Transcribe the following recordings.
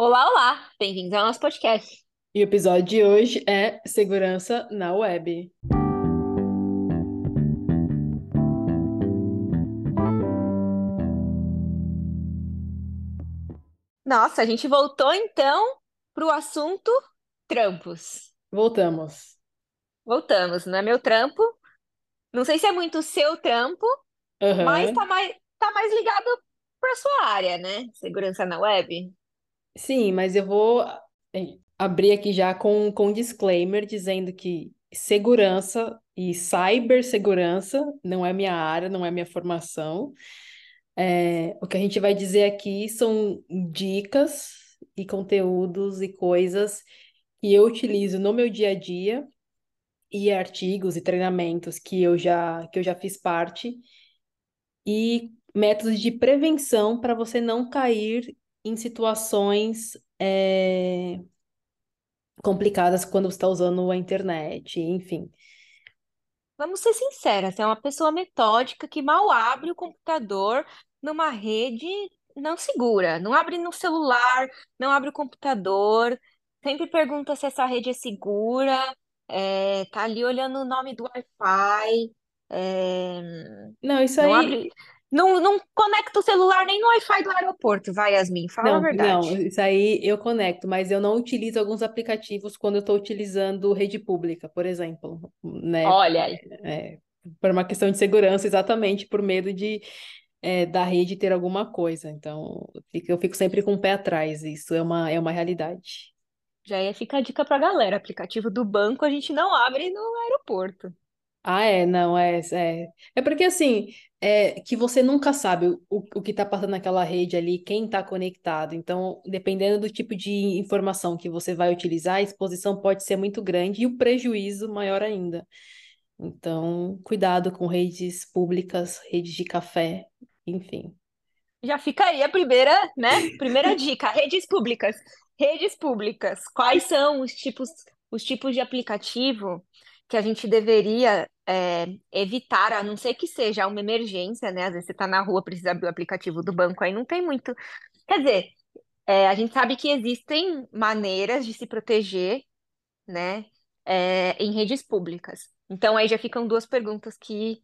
Olá, olá! Bem-vindos ao nosso podcast. E o episódio de hoje é Segurança na Web. Nossa, a gente voltou então para o assunto trampos. Voltamos. Voltamos, não é meu trampo. Não sei se é muito seu trampo, mas Aham. tá mais, tá mais ligado para sua área, né? Segurança na web. Sim, mas eu vou eh, abrir aqui já com, com um disclaimer dizendo que segurança e cibersegurança não é minha área, não é minha formação. É, o que a gente vai dizer aqui são dicas e conteúdos e coisas que eu utilizo no meu dia a dia e artigos e treinamentos que eu já, que eu já fiz parte e métodos de prevenção para você não cair em situações é, complicadas quando você está usando a internet, enfim. Vamos ser sinceras, é uma pessoa metódica que mal abre o computador numa rede não segura. Não abre no celular, não abre o computador, sempre pergunta se essa rede é segura, é, tá ali olhando o nome do Wi-Fi, é, Não, isso não aí, abre. Não, não conecta o celular nem no Wi-Fi do aeroporto, vai, Yasmin, fala a não, não, verdade. isso aí eu conecto, mas eu não utilizo alguns aplicativos quando eu estou utilizando rede pública, por exemplo, né? Olha aí. É, por uma questão de segurança, exatamente por medo de é, da rede ter alguma coisa. Então, eu fico, eu fico sempre com o pé atrás. Isso é uma, é uma realidade. Já ia ficar a dica pra galera. Aplicativo do banco a gente não abre no aeroporto. Ah, é, não, é, é. É porque assim, é que você nunca sabe o, o que está passando naquela rede ali, quem está conectado. Então, dependendo do tipo de informação que você vai utilizar, a exposição pode ser muito grande e o prejuízo maior ainda. Então, cuidado com redes públicas, redes de café, enfim. Já fica aí a primeira, né? Primeira dica, redes públicas. Redes públicas. Quais são os tipos, os tipos de aplicativo que a gente deveria é, evitar, a não ser que seja uma emergência, né? Às vezes você está na rua, precisa abrir o aplicativo do banco, aí não tem muito. Quer dizer, é, a gente sabe que existem maneiras de se proteger, né? é, em redes públicas. Então aí já ficam duas perguntas que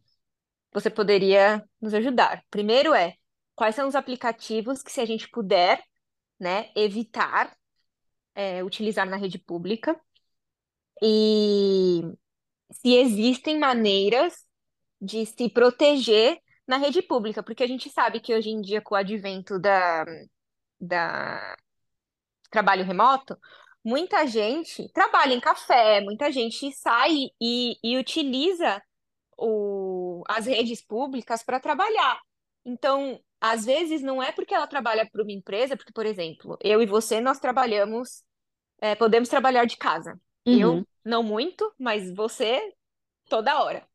você poderia nos ajudar. Primeiro é, quais são os aplicativos que, se a gente puder, né, evitar é, utilizar na rede pública? E se existem maneiras de se proteger na rede pública, porque a gente sabe que hoje em dia, com o advento da, da trabalho remoto, muita gente trabalha em café, muita gente sai e, e utiliza o, as redes públicas para trabalhar. Então, às vezes, não é porque ela trabalha para uma empresa, porque, por exemplo, eu e você, nós trabalhamos, é, podemos trabalhar de casa. Eu, Uhum, não muito, mas você, toda hora.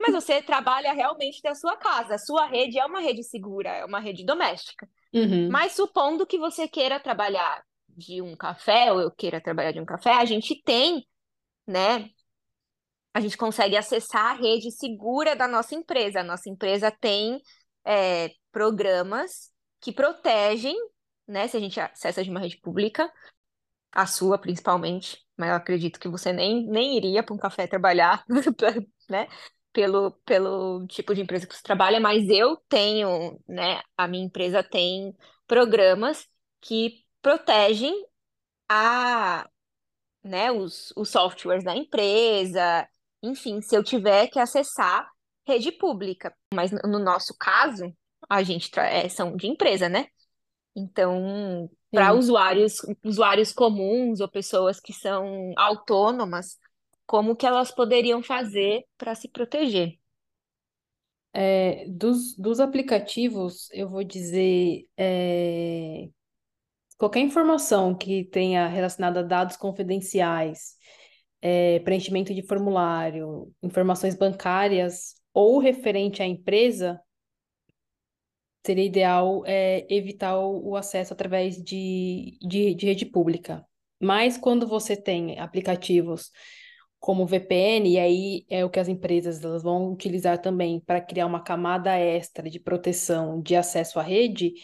Mas você trabalha realmente da sua casa. A sua rede é uma rede segura, é uma rede doméstica. uhum, Mas supondo que você queira trabalhar de um café, ou eu queira trabalhar de um café, a gente tem, né, a gente consegue acessar a rede segura da nossa empresa. A nossa empresa tem é, programas que protegem, né? Se a gente acessa de uma rede pública, a sua principalmente, mas eu acredito que você nem, nem iria para um café trabalhar, né? Pelo, pelo tipo de empresa que você trabalha, mas eu tenho, né? A minha empresa tem programas que protegem a né, os, os softwares da empresa, enfim, se eu tiver que acessar rede pública. Mas no no nosso caso, a gente é, são de empresa, né? Então, para usuários, usuários comuns ou pessoas que são autônomas, como que elas poderiam fazer para se proteger? É, dos, dos aplicativos, eu vou dizer, é, qualquer informação que tenha relacionada a dados confidenciais, é, preenchimento de formulário, informações bancárias ou referente à empresa, seria ideal, é, evitar o, o acesso através de, de, de rede pública. Mas quando você tem aplicativos como VPN, e aí é o que as empresas elas vão utilizar também para criar uma camada extra de proteção de acesso à rede,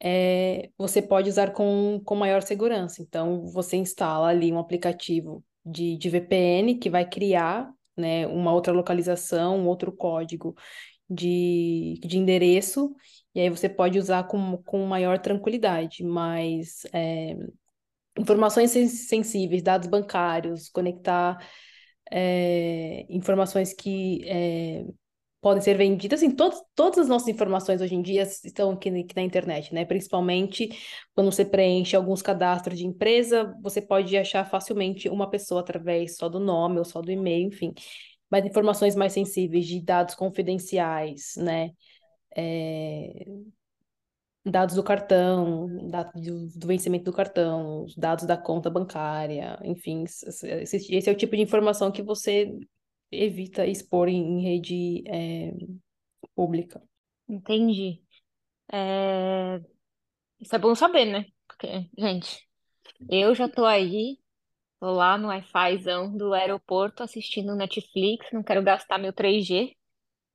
é, você pode usar com, com maior segurança. Então, você instala ali um aplicativo de, de VPN que vai criar né, uma outra localização, um outro código de, de endereço, e aí você pode usar com, com maior tranquilidade, mas é, informações sensíveis, dados bancários, conectar é, informações que é, podem ser vendidas, assim, todos, todas as nossas informações hoje em dia estão aqui, aqui, na internet, né? Principalmente quando você preenche alguns cadastros de empresa, você pode achar facilmente uma pessoa através só do nome ou só do e-mail, enfim. Mas informações mais sensíveis de dados confidenciais, né? É... Dados do cartão, dados do, vencimento do cartão, dados da conta bancária, enfim, esse, esse é o tipo de informação que você evita expor em, rede é, pública. Entendi. É... Isso é bom saber, né? Porque, gente, eu já tô aí, tô lá no Wi-Fizão do aeroporto assistindo Netflix, não quero gastar meu 3G.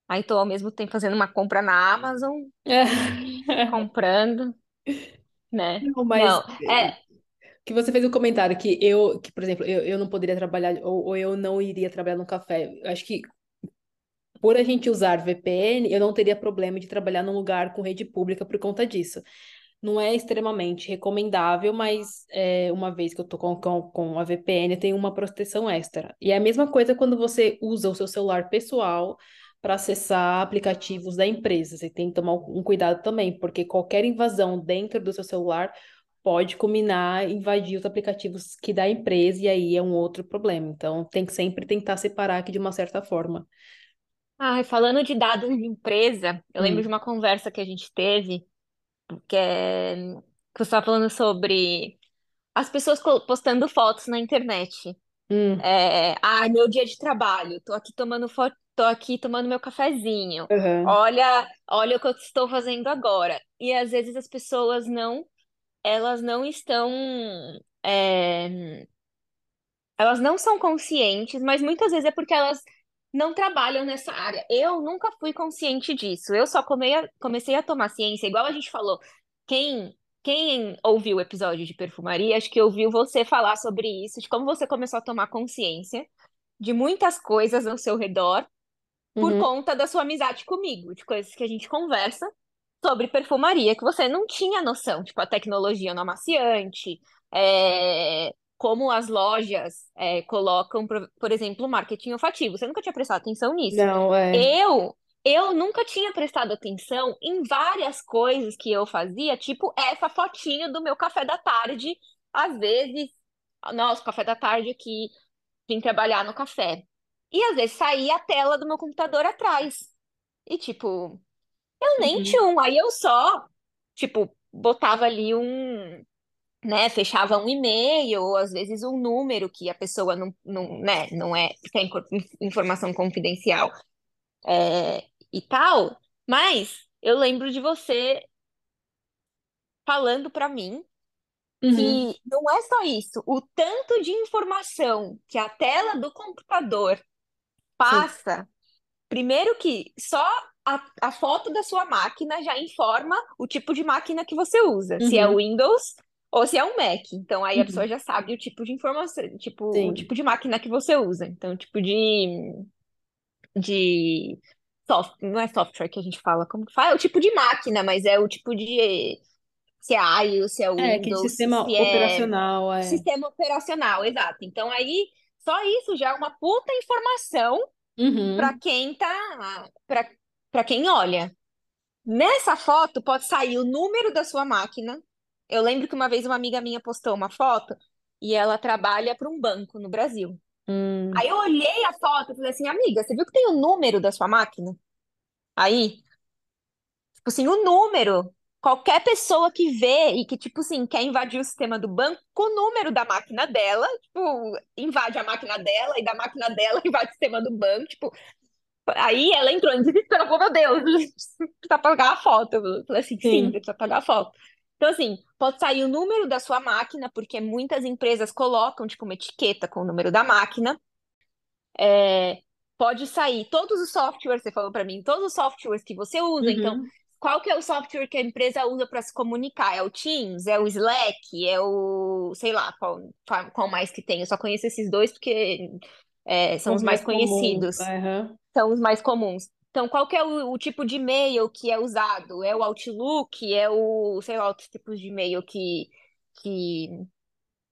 Aí tô ao mesmo tempo fazendo uma compra na Amazon, comprando, né? Não, mas Não, é, que você fez um comentário que eu, que, por exemplo, eu, eu não poderia trabalhar ou, ou eu não iria trabalhar no café. Eu acho que por a gente usar VPN, eu não teria problema de trabalhar num lugar com rede pública por conta disso. Não é extremamente recomendável, mas é, uma vez que eu tô com, com, com a VPN, tem uma proteção extra. E é a mesma coisa quando você usa o seu celular pessoal para acessar aplicativos da empresa. Você tem que tomar um cuidado também, porque qualquer invasão dentro do seu celular pode culminar invadir os aplicativos que da empresa e aí é um outro problema. Então, tem que sempre tentar separar aqui de uma certa forma. Ah, falando de dados de empresa, eu lembro de Hum, uma conversa que a gente teve, que, é, que você estava falando sobre as pessoas postando fotos na internet. hum, É, ah, meu dia de trabalho, tô aqui tomando foto, tô aqui tomando meu cafezinho. aham, Olha, olha o que eu estou fazendo agora. E às vezes as pessoas não, elas não estão, é, elas não são conscientes, mas muitas vezes é porque elas não trabalham nessa área. Eu nunca fui consciente disso. Eu só comei a- comecei a tomar ciência, igual a gente falou. Quem, quem ouviu o episódio de perfumaria, acho que ouviu você falar sobre isso, de como você começou a tomar consciência de muitas coisas ao seu redor por uhum. conta da sua amizade comigo, de coisas que a gente conversa sobre perfumaria que você não tinha noção, tipo a tecnologia no amaciante, é, como as lojas é, colocam, por, exemplo, o marketing olfativo. Você nunca tinha prestado atenção nisso. Não, é. Eu, eu nunca tinha prestado atenção em várias coisas que eu fazia, tipo essa fotinho do meu café da tarde, às vezes, nossa, café da tarde aqui, vim trabalhar no café. E às vezes saía a tela do meu computador atrás. E tipo, eu nem Uhum. tinha um. Aí eu só, tipo, botava ali um, né, fechava um e-mail, ou às vezes um número que a pessoa não, não, né, não é, tem informação confidencial, é, e tal. Mas eu lembro de você falando pra mim Uhum. que não é só isso, o tanto de informação que a tela do computador Sim. passa Primeiro que só a, a foto da sua máquina já informa o tipo de máquina que você usa, se é o Uhum. Windows ou se é um Mac. Então aí a pessoa Uhum. já sabe o tipo de informação, tipo, o Sim. tipo de máquina que você usa. Então, o tipo de, de software, não é software que a gente fala, como que fala? É o tipo de máquina, mas é o tipo de se é iOS, se é É, que Windows, sistema se é operacional é. sistema operacional, exato. Então aí só isso já é uma puta informação para Uhum. quem tá, para para quem olha. Nessa foto pode sair o número da sua máquina. Eu lembro que uma vez uma amiga minha postou uma foto e ela trabalha para um banco no Brasil. Hum. Aí eu olhei a foto e falei assim, amiga, você viu que tem o número da sua máquina? Aí, tipo assim, o número. Qualquer pessoa que vê e que, tipo assim, quer invadir o sistema do banco, com o número da máquina dela, tipo, invade a máquina dela e da máquina dela invade o sistema do banco, tipo, Aí ela entrou em desespero, falou, meu Deus, precisa pagar a foto. Eu falei assim, sim, Sim. precisa pagar a foto. Então, assim, pode sair o número da sua máquina, porque muitas empresas colocam, tipo, uma etiqueta com o número da máquina. É, pode sair todos os softwares, você falou para mim, todos os softwares que você usa. Então, Uhum. Qual que é o software que a empresa usa para se comunicar? É o Teams? É o Slack? É o, sei lá, qual, qual mais que tem? Eu só conheço esses dois porque é, são Os os mais mais conhecidos, Aham. são os mais comuns. Então, qual que é o, o tipo de e-mail que é usado? É o Outlook? É o, sei lá, outros tipos de e-mail que, que,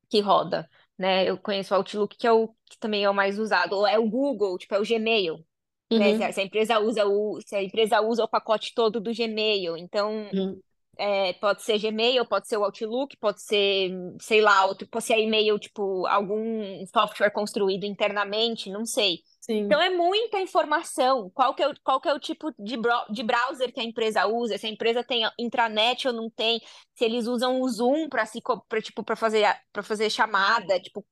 que roda, né? Eu conheço o Outlook, que é o que também é o mais usado. Ou é o Google, tipo, é o Gmail, né? Se a, Uhum. se a empresa usa o, se a empresa usa o pacote todo do Gmail, então Uhum. é, pode ser Gmail, pode ser o Outlook, pode ser, sei lá, outro, pode ser e-mail, tipo, algum software construído internamente, não sei. Então Sim. é muita informação. Qual que é o, qual que é o tipo de, bro- de browser que a empresa usa? Se a empresa tem intranet ou não tem? Se eles usam o Zoom para se para tipo para fazer para fazer chamada, tipo,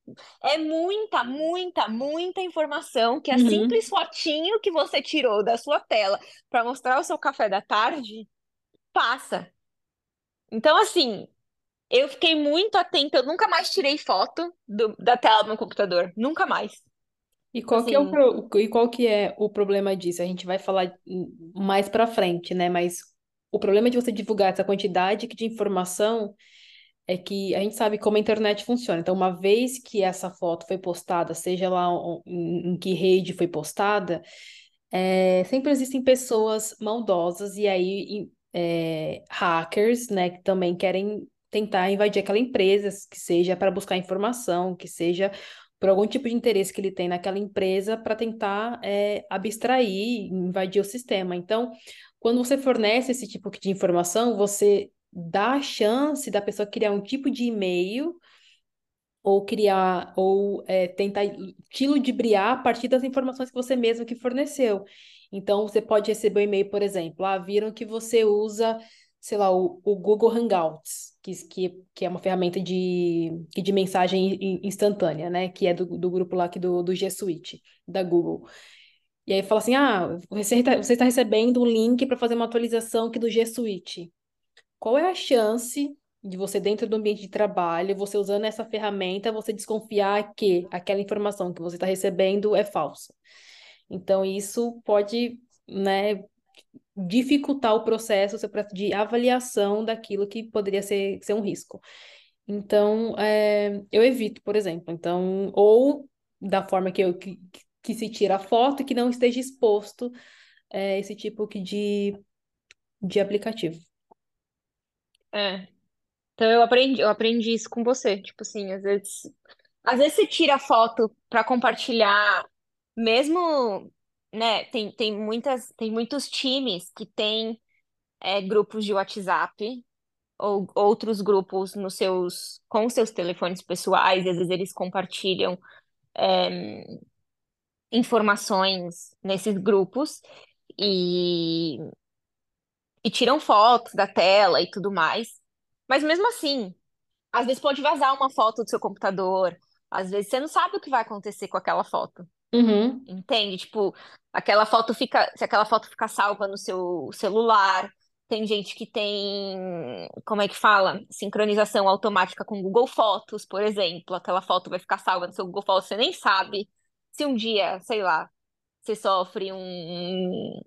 é muita, muita, muita informação que a Uhum. simples fotinho que você tirou da sua tela para mostrar o seu café da tarde passa. Então, assim, eu fiquei muito atenta. Eu nunca mais tirei foto do- da tela do meu computador. Nunca mais. E qual que é o, assim, pro- e qual que é o problema disso? A gente vai falar hum, mais pra frente, né? Mas o problema de você divulgar essa quantidade de informação é que a gente sabe como a internet funciona. Então, uma vez que essa foto foi postada, seja lá o- em, em que rede foi postada, é, sempre existem pessoas maldosas e aí em- é, hackers, né, que também querem tentar invadir aquela empresa, que seja para buscar informação, que seja por algum tipo de interesse que ele tem naquela empresa para tentar é, abstrair, invadir o sistema. Então, quando você fornece esse tipo de informação, você dá a chance da pessoa criar um tipo de e-mail ou criar, ou é, tentar te ludibriar a partir das informações que você mesmo que forneceu. Então, você pode receber um e-mail, por exemplo, ah, viram que você usa, sei lá, o, o Google Hangouts, que, que, que é uma ferramenta de, de mensagem in- instantânea, né? Que é do, do grupo lá aqui do, do G Suite, da Google. E aí fala assim, ah, você está, você está recebendo um link para fazer uma atualização aqui do G Suite. Qual é a chance de você, dentro do ambiente de trabalho, você usando essa ferramenta, você desconfiar que aquela informação que você está recebendo é falsa? Então, isso pode, né, dificultar o processo, o seu processo de avaliação daquilo que poderia ser, ser um risco. Então, é, eu evito, por exemplo. Então, ou da forma que, eu, que, que se tira a foto, que não esteja exposto é, esse tipo de, de aplicativo. é. Então eu aprendi, eu aprendi isso com você. Tipo assim, às vezes, às vezes você tira foto para compartilhar, mesmo, né? Tem, tem muitas, tem muitos times que têm é, grupos de WhatsApp ou outros grupos nos seus, com seus telefones pessoais. Às vezes eles compartilham informações nesses grupos e, e tiram fotos da tela e tudo mais. Mas mesmo assim, às vezes pode vazar uma foto do seu computador, às vezes você não sabe o que vai acontecer com aquela foto. Uhum, Entende? Tipo, aquela foto fica, se aquela foto ficar salva no seu celular, tem gente que tem, como é que fala? Sincronização automática com Google Fotos, por exemplo. Aquela foto vai ficar salva no seu Google Fotos, você nem sabe se um dia, sei lá, você sofre um,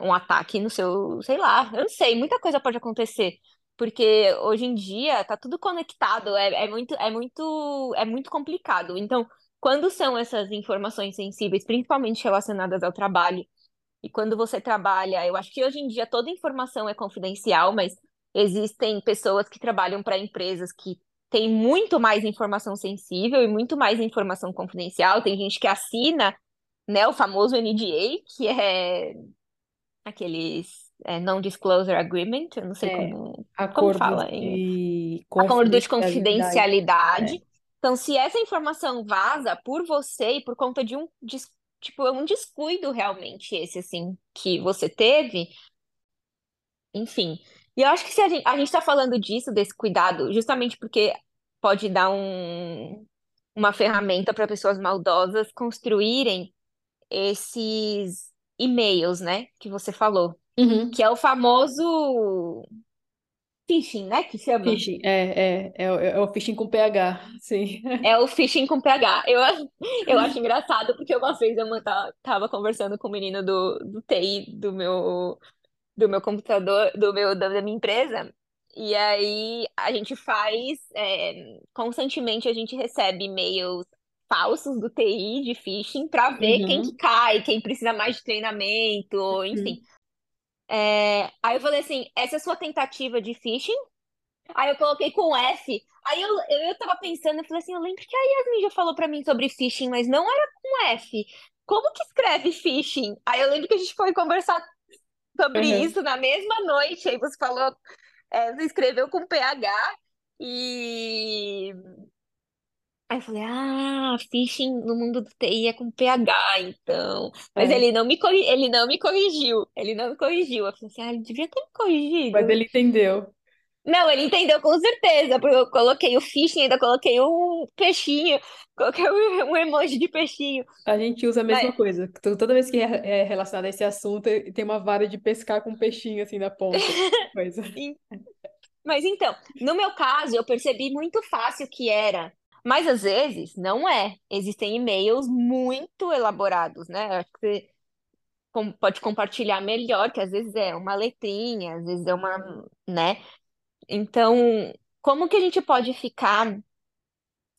um ataque no seu, sei lá, eu não sei, muita coisa pode acontecer. Porque hoje em dia tá tudo conectado, é, é muito, é muito, é muito complicado. Então, quando são essas informações sensíveis, principalmente relacionadas ao trabalho, e quando você trabalha, eu acho que hoje em dia toda informação é confidencial, mas existem pessoas que trabalham para empresas que têm muito mais informação sensível e muito mais informação confidencial. Tem gente que assina, né, o famoso NDA, que é aqueles é, Non-Disclosure Agreement, eu não sei é, como, como fala em de acordo de confidencialidade. confidencialidade. É. Então, se essa informação vaza por você e por conta de um, tipo, um descuido realmente esse, assim, que você teve, enfim. E eu acho que se a gente, a gente tá falando disso, desse cuidado, justamente porque pode dar um, uma ferramenta para pessoas maldosas construírem esses e-mails, né, que você falou, Uhum. que é o famoso phishing, né, que chama. Phishing, é, é, é, o é o phishing com PH, sim. É o phishing com PH. Eu, eu acho engraçado porque uma vez eu ta- tava conversando com o menino do, do TI do meu. do meu computador, do meu, da minha empresa. E aí a gente faz, é, constantemente a gente recebe e-mails falsos do TI de phishing para ver quem que Uhum, cai, quem precisa mais de treinamento, enfim. uhum. É, aí eu falei assim, essa é a sua tentativa de phishing? Aí eu coloquei com F. Aí eu, eu, eu tava pensando, eu falei assim, eu lembro que a Yasmin já falou pra mim sobre phishing, mas não era com F. Como que escreve phishing? Aí eu lembro que a gente foi conversar sobre Uhum. isso na mesma noite. Aí você falou, é, você escreveu com PH e aí eu falei, ah, phishing no mundo do TI é com PH, então. Mas É, ele não me corri... ele não me corrigiu. Ele não me corrigiu. Eu falei assim, ah, ele devia ter me mas corrigido. ele entendeu. Não, ele entendeu com certeza, porque eu coloquei o phishing, ainda coloquei um peixinho, coloquei um um emoji de peixinho. A gente usa a Mas, mesma coisa. To- Toda vez que é é relacionado a esse assunto, tem uma vara de pescar com um peixinho assim na ponta. Coisa. em- mas então, no meu caso, eu percebi muito fácil que era. Mas às vezes não é. Existem e-mails muito elaborados, né? Acho que você pode compartilhar melhor, que às vezes é uma letrinha, às vezes é uma, né? Então, como que a gente pode ficar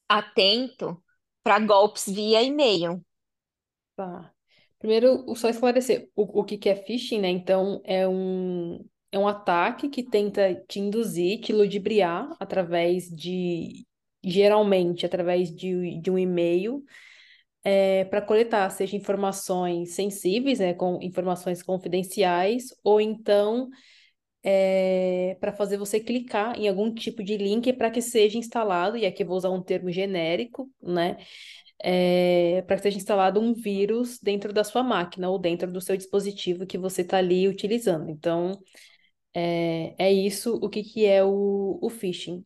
atento para golpes via e-mail? Tá. Primeiro, só esclarecer o, o que que é phishing, né? Então, é um, é um ataque que tenta te induzir, te ludibriar através de, geralmente, através de, de um e-mail, para coletar, seja informações sensíveis, né, com informações confidenciais, ou então para fazer você clicar em algum tipo de link para que seja instalado, e aqui eu vou usar um termo genérico, né? para que seja instalado um vírus dentro da sua máquina ou dentro do seu dispositivo que você está ali utilizando. Então, é, é isso o que, que é o, o phishing.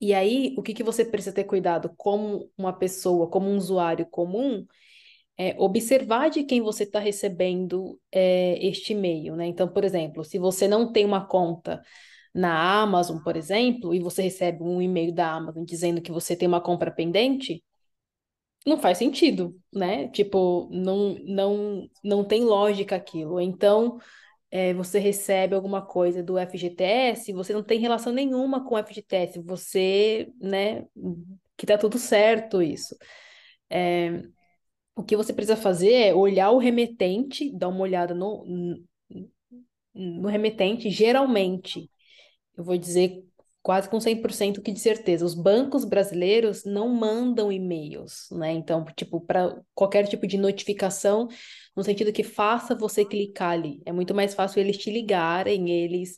E aí, o que, que você precisa ter cuidado como uma pessoa, como um usuário comum, é observar de quem você está recebendo é, este e-mail, né? Então, por exemplo, se você não tem uma conta na Amazon, por exemplo, e você recebe um e-mail da Amazon dizendo que você tem uma compra pendente, não faz sentido, né? Tipo, não, não, não tem lógica aquilo. Então, é, você recebe alguma coisa do FGTS, você não tem relação nenhuma com o FGTS, você, né, que tá tudo certo isso. É, o que você precisa fazer é olhar o remetente, dar uma olhada no, no remetente, geralmente eu vou dizer quase com 100% que de certeza, os bancos brasileiros não mandam e-mails, né? Então, tipo, para qualquer tipo de notificação, no sentido que faça você clicar ali. É muito mais fácil eles te ligarem, eles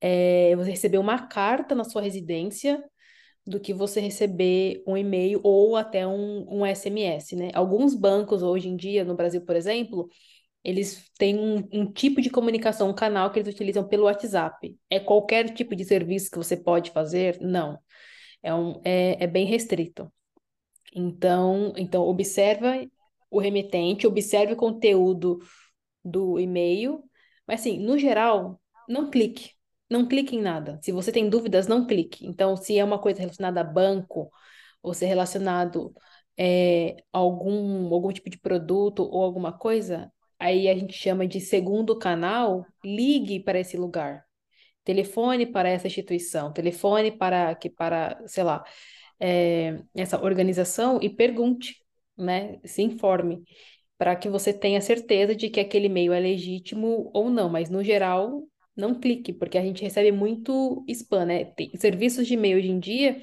é, você receber uma carta na sua residência do que você receber um e-mail ou até um, um SMS, né? Alguns bancos hoje em dia, no Brasil, por exemplo, eles têm um, um tipo de comunicação, um canal que eles utilizam pelo WhatsApp. É qualquer tipo de serviço que você pode fazer? Não. É, um, é, é bem restrito. Então, então, observa o remetente, observe o conteúdo do e-mail, mas assim, no geral, não clique. Não clique em nada. Se você tem dúvidas, não clique. Então, se é uma coisa relacionada a banco, ou se é relacionado é, a algum, algum tipo de produto ou alguma coisa, aí a gente chama de segundo canal, ligue para esse lugar. Telefone para essa instituição, telefone para que para, sei lá, é, essa organização e pergunte, né? Se informe para que você tenha certeza de que aquele e-mail é legítimo ou não, mas no geral, não clique, porque a gente recebe muito spam, né? Tem serviços de e-mail hoje em dia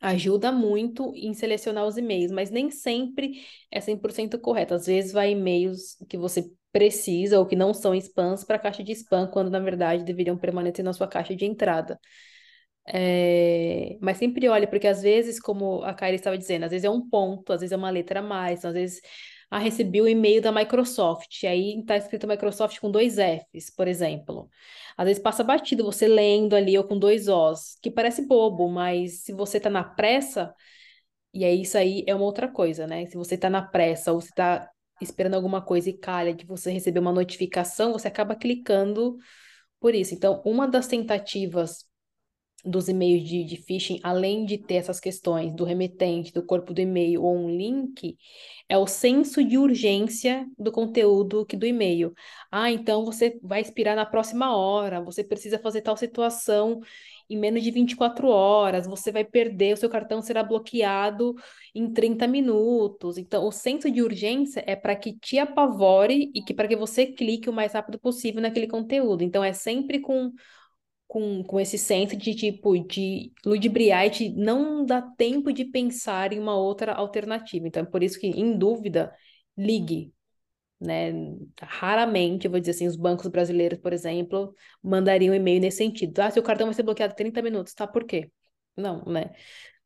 ajuda muito em selecionar os e-mails, mas nem sempre é 100% correto. Às vezes vai e-mails que você precisa ou que não são spams para a caixa de spam, quando na verdade deveriam permanecer na sua caixa de entrada. É, Mas sempre olhe, porque às vezes, como a Kylie estava dizendo, às vezes é um ponto, às vezes é uma letra a mais, às vezes, ah, recebi o e-mail da Microsoft, aí está escrito Microsoft com dois Fs, por exemplo. Às vezes passa batido você lendo ali ou com dois Os, que parece bobo, mas se você está na pressa, e aí isso aí é uma outra coisa, né? Se você está na pressa ou você está esperando alguma coisa e calha de você receber uma notificação, você acaba clicando por isso. Então, uma das tentativas dos e-mails de, de phishing, além de ter essas questões do remetente, do corpo do e-mail ou um link, é o senso de urgência do conteúdo que do e-mail. Ah, então você vai expirar na próxima hora, você precisa fazer tal situação em menos de 24 horas, você vai perder, o seu cartão será bloqueado em 30 minutos. Então, o senso de urgência é para que te apavore e que para que você clique o mais rápido possível naquele conteúdo. Então, é sempre com com, com esse senso de tipo de ludibriar e de não dar tempo de pensar em uma outra alternativa. Então, é por isso que, em dúvida, ligue. Né? Raramente, eu vou dizer assim, os bancos brasileiros, por exemplo, mandariam um e-mail nesse sentido. Ah, seu cartão vai ser bloqueado em 30 minutos, tá? Por quê? Não, né?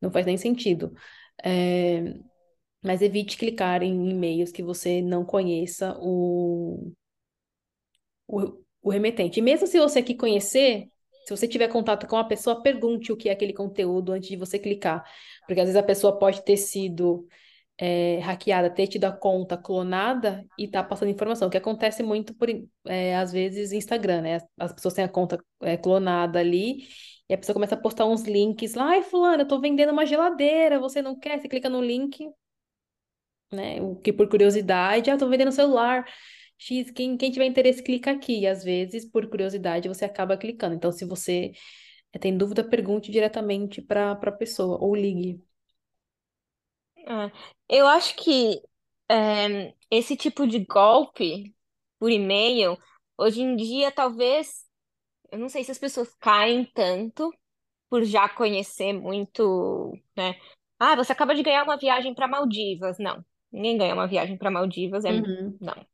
Não faz nem sentido. É... Mas evite clicar em e-mails que você não conheça o, o, o remetente. E mesmo se você aqui conhecer, se você tiver contato com a pessoa, pergunte o que é aquele conteúdo antes de você clicar. Porque às vezes a pessoa pode ter sido é, hackeada, ter tido a conta clonada e tá passando informação, o que acontece muito por, é, às vezes, Instagram, né? As pessoas têm a conta é, clonada ali e a pessoa começa a postar uns links lá, ai, fulano, eu tô vendendo uma geladeira, você não quer? Você clica no link, né? O que por curiosidade, ah, tô vendendo celular. X, quem, quem tiver interesse, clica aqui. E às vezes, por curiosidade, você acaba clicando. Então, se você eh, tem dúvida, pergunte diretamente para a pessoa ou ligue. É, eu acho que é, esse tipo de golpe por e-mail, hoje em dia, talvez, eu não sei se as pessoas caem tanto por já conhecer muito, né? Ah, você acaba de ganhar uma viagem para Maldivas. Não, ninguém ganha uma viagem para Maldivas, é, Uhum, não.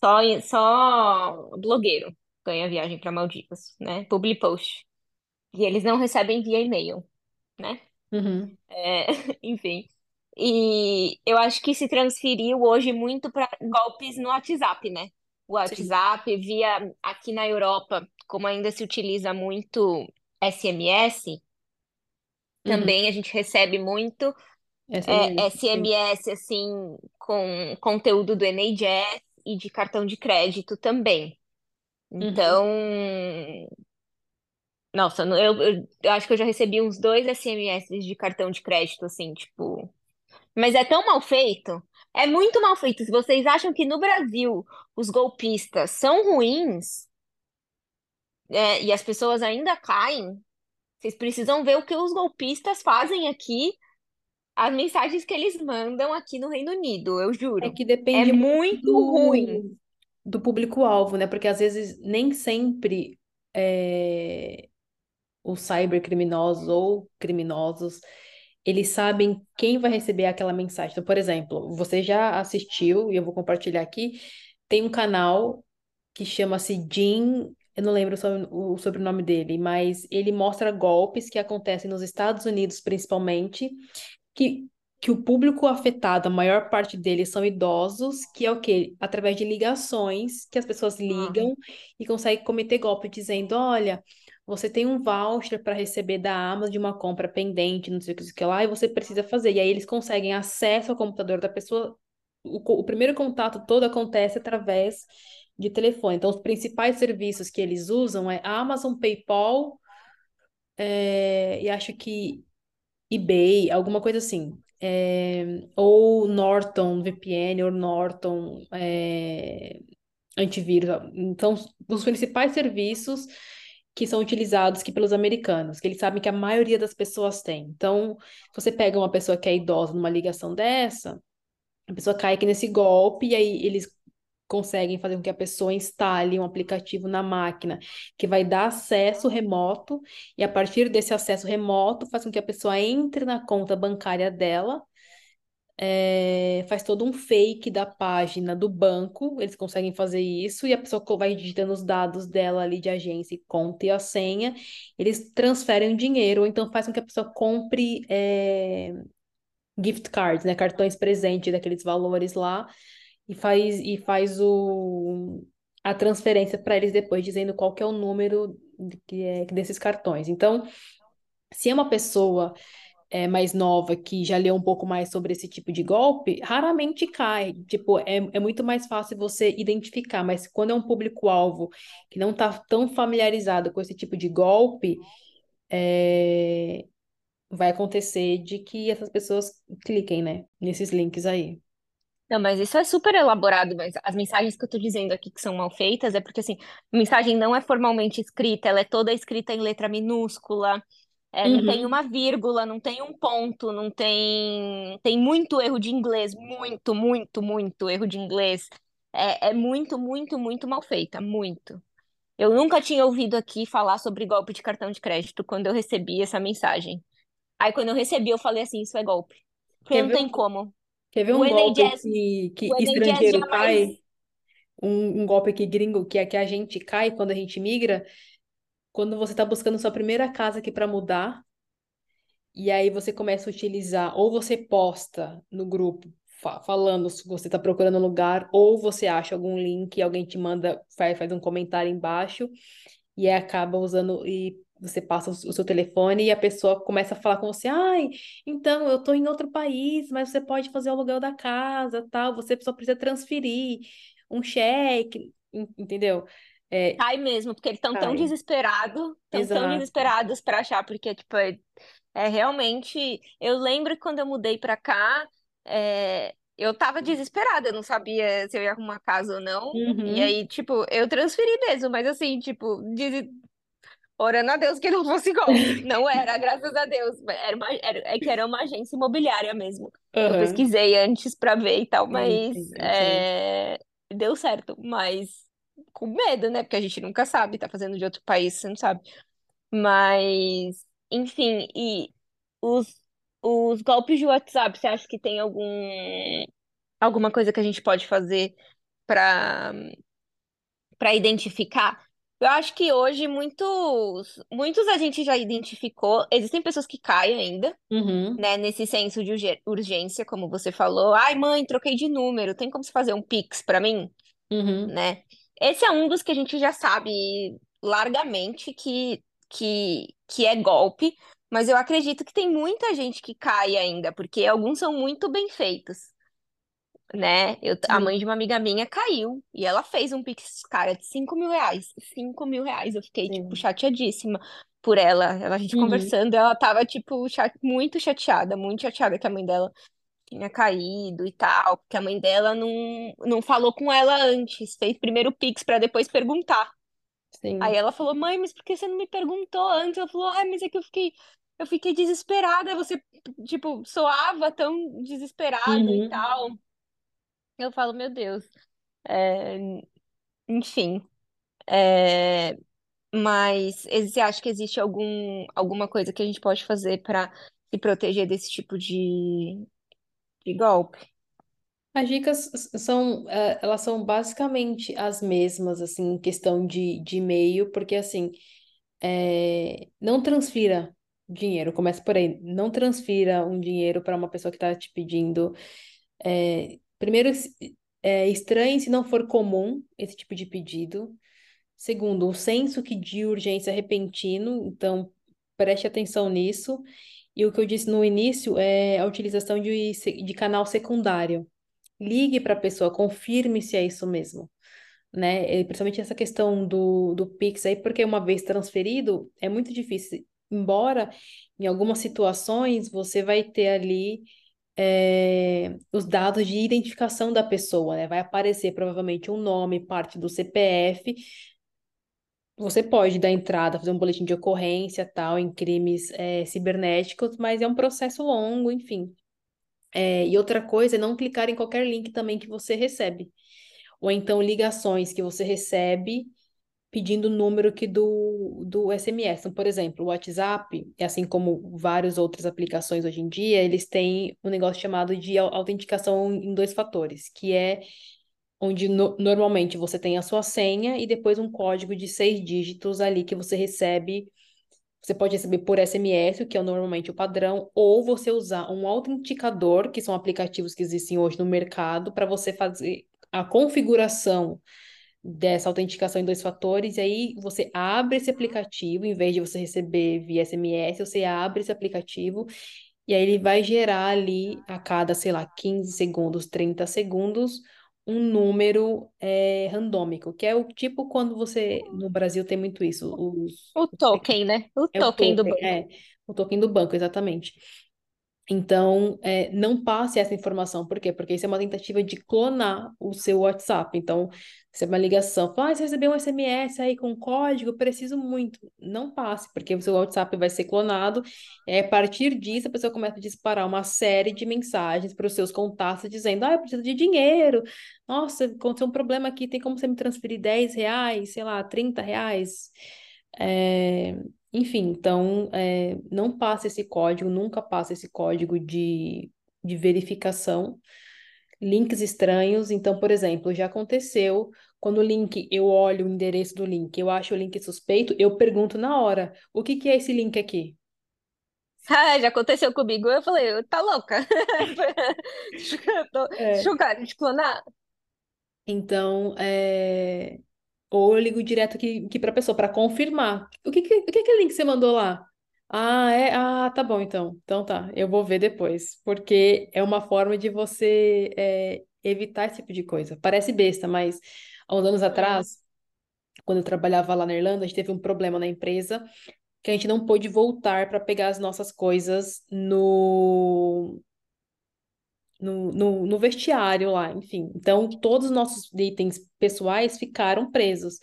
Só, só blogueiro ganha viagem para Maldivas, né? Public post. E eles não recebem via e-mail, né? uhum, É, enfim. E eu acho que se transferiu hoje muito para golpes no WhatsApp, né? O sim. WhatsApp, via aqui na Europa, como ainda se utiliza muito SMS, Uhum. também a gente recebe muito é, SMS, sim. SMS assim com conteúdo do NHS e de cartão de crédito também. Uhum. Então, nossa, eu, eu, eu acho que eu já recebi uns dois SMS de cartão de crédito, assim, tipo. Mas é tão mal feito. É muito mal feito. Se vocês acham que no Brasil os golpistas são ruins, é, e as pessoas ainda caem, vocês precisam ver o que os golpistas fazem aqui, as mensagens que eles mandam aqui no Reino Unido, eu É juro. que É depende muito muito ruim. do, do público-alvo, né? Porque às vezes nem sempre é, os cybercriminosos ou criminosos, eles sabem quem vai receber aquela mensagem. Então, por exemplo, você já assistiu, e eu vou compartilhar aqui, tem um canal que chama-se Jim, eu não lembro o sobrenome dele, mas ele mostra golpes que acontecem nos Estados Unidos, principalmente, que, que o público afetado, a maior parte deles são idosos, que é o quê? Através de ligações que as pessoas ligam e conseguem cometer golpe dizendo, olha, você tem um voucher para receber da Amazon de uma compra pendente, não sei o que, que lá, e você precisa fazer. E aí eles conseguem acesso ao computador da pessoa. O, o primeiro contato todo acontece através de telefone. Então, os principais serviços que eles usam é Amazon, PayPal, é, e acho que eBay, alguma coisa assim. É, ou Norton VPN, ou Norton é, antivírus. Então, os principais serviços que são utilizados aqui pelos americanos, que eles sabem que a maioria das pessoas tem. Então, você pega uma pessoa que é idosa numa ligação dessa, a pessoa cai aqui nesse golpe e aí eles conseguem fazer com que a pessoa instale um aplicativo na máquina que vai dar acesso remoto, e a partir desse acesso remoto faz com que a pessoa entre na conta bancária dela, é, faz todo um fake da página do banco, eles conseguem fazer isso, e a pessoa vai digitando os dados dela ali de agência, conta e a senha, eles transferem o dinheiro, ou então faz com que a pessoa compre. é, gift cards, né, cartões presente daqueles valores lá, e faz, e faz o, a transferência para eles depois, dizendo qual que é o número que é, desses cartões. Então, se é uma pessoa é, mais nova que já leu um pouco mais sobre esse tipo de golpe, raramente cai. Tipo, é, é muito mais fácil você identificar, mas quando é um público-alvo que não está tão familiarizado com esse tipo de golpe, é, vai acontecer de que essas pessoas cliquem, né, nesses links aí. Não, mas isso é super elaborado, mas as mensagens que eu tô dizendo aqui que são mal feitas é porque, assim, a mensagem não é formalmente escrita, ela é toda escrita em letra minúscula, é, não tem Uhum. uma vírgula, não tem um ponto, não tem... Tem muito erro de inglês, muito, muito, muito erro de inglês. É, é muito, muito, muito mal feita, muito. Eu nunca tinha ouvido aqui falar sobre golpe de cartão de crédito quando eu recebi essa mensagem. Aí, quando eu recebi, eu falei assim, isso é golpe. Porque não tem como. Quer ver O um golpe NHS, que, o que NHS estrangeiro jamais cai? Um, um golpe que gringo, que é que a gente cai quando a gente migra? Quando você está buscando sua primeira casa aqui para mudar, e aí você começa a utilizar, ou você posta no grupo fa- falando se você está procurando um lugar, ou você acha algum link, alguém te manda, faz, faz um comentário embaixo, e aí acaba usando, e você passa o seu telefone e a pessoa começa a falar com você, ai, então eu tô em outro país, mas você pode fazer o aluguel da casa, tal, você só precisa transferir um cheque, en- entendeu? É, cai mesmo, porque eles estão tão desesperados, estão tão desesperados para achar, porque, tipo, é, é realmente. Eu lembro que quando eu mudei pra cá, é, eu tava desesperada, eu não sabia se eu ia arrumar casa ou não. E Uhum. aí, tipo, eu transferi mesmo, mas assim, tipo, des- orando a Deus que não fosse golpe. Não era, graças a Deus. Era uma, era, é que era uma agência imobiliária mesmo. Eu Aham. pesquisei antes pra ver e tal, Sim, mas sim, eu é, deu certo. Mas com medo, né? Porque a gente nunca sabe, tá fazendo de outro país, você não sabe. Mas, enfim, e os, os golpes de WhatsApp, você acha que tem algum, alguma coisa que a gente pode fazer pra para identificar? Eu acho que hoje muitos, muitos a gente já identificou. Existem pessoas que caem ainda, Uhum. né, nesse senso de urgê- urgência, como você falou. Ai, mãe, troquei de número, tem como você fazer um Pix para mim, Uhum. né? Esse é um dos que a gente já sabe largamente que, que, que é golpe, mas eu acredito que tem muita gente que cai ainda, porque alguns são muito bem feitos né? Eu, a mãe de uma amiga minha caiu e ela fez um Pix, cara, de cinco mil reais. cinco mil reais. Eu fiquei, tipo, sim. chateadíssima por ela. Ela, a gente Uhum. conversando, ela tava, tipo, cha- muito chateada, muito chateada que a mãe dela tinha caído e tal, porque a mãe dela não, não falou com ela antes, fez primeiro o Pix pra depois perguntar. Aí Sim. ela falou, mãe, mas por que você não me perguntou antes? Ela falou, ai, mas é que eu fiquei. Eu fiquei desesperada, você, tipo, soava tão desesperado e Uhum. tal. Eu falo, meu Deus. É, enfim, é, mas você acha que existe algum, alguma coisa que a gente pode fazer para se proteger desse tipo de, de golpe? As dicas são, eh, elas são basicamente as mesmas, assim, em questão de, de e-mail, porque, assim, não transfira dinheiro, começa por aí, não transfira um dinheiro para uma pessoa que está te pedindo. Primeiro, é estranhe se não for comum esse tipo de pedido. Segundo, o senso que de urgência repentino, então preste atenção nisso. E o que eu disse no início é a utilização de, de canal secundário. Ligue para a pessoa, confirme se é isso mesmo, né? Principalmente essa questão do, do Pix aí, porque uma vez transferido, é muito difícil. Embora em algumas situações você vai ter ali é, os dados de identificação da pessoa, né? Vai aparecer provavelmente um nome, parte do CPF. Você pode dar entrada, fazer um boletim de ocorrência, tal, em crimes é, cibernéticos, mas é um processo longo, enfim. É, e outra coisa é não clicar em qualquer link também que você recebe. Ou então ligações que você recebe pedindo o número que do, do SMS. Então, por exemplo, o WhatsApp, e assim como várias outras aplicações hoje em dia, eles têm um negócio chamado de au- autenticação em dois fatores, que é onde no- normalmente você tem a sua senha e depois um código de seis dígitos ali que você recebe. Você pode receber por SMS, o que é normalmente o padrão, ou você usar um autenticador, que são aplicativos que existem hoje no mercado, para você fazer a configuração dessa autenticação em dois fatores, e aí você abre esse aplicativo, em vez de você receber via SMS, você abre esse aplicativo, e aí ele vai gerar ali a cada, sei lá, 15 segundos, 30 segundos, um número é, randômico, que é o tipo quando você, no Brasil tem muito isso, os, O token, né? O é o token do token, banco. é, o token do banco, exatamente. Então, é, não passe essa informação. Por quê? Porque isso é uma tentativa de clonar o seu WhatsApp. Então, se é uma ligação, fala, ah, você recebeu um SMS aí com código, preciso muito. Não passe, porque o seu WhatsApp vai ser clonado. E a partir disso, a pessoa começa a disparar uma série de mensagens para os seus contatos, dizendo, ah, eu preciso de dinheiro. Nossa, aconteceu um problema aqui, tem como você me transferir 10 reais, sei lá, 30 reais? É, enfim, então, é, não passe esse código, nunca passe esse código de, de verificação. Links estranhos, então, por exemplo, já aconteceu quando o link, eu olho o endereço do link, eu acho o link suspeito, eu pergunto na hora, o que que é esse link aqui? Ah, já aconteceu comigo. Eu falei, tá louca? Tô É. chocada de clonar. Então, é... ou eu ligo direto aqui, aqui para a pessoa para confirmar. O que que, o que é link que você mandou lá? Ah, é? Ah, tá bom, então. Então tá, eu vou ver depois. Porque é uma forma de você é, evitar esse tipo de coisa. Parece besta, mas há uns anos Hum. atrás, quando eu trabalhava lá na Irlanda, a gente teve um problema na empresa que a gente não pôde voltar para pegar as nossas coisas no, no, no, no vestiário lá, enfim. Então, todos os nossos itens pessoais ficaram presos.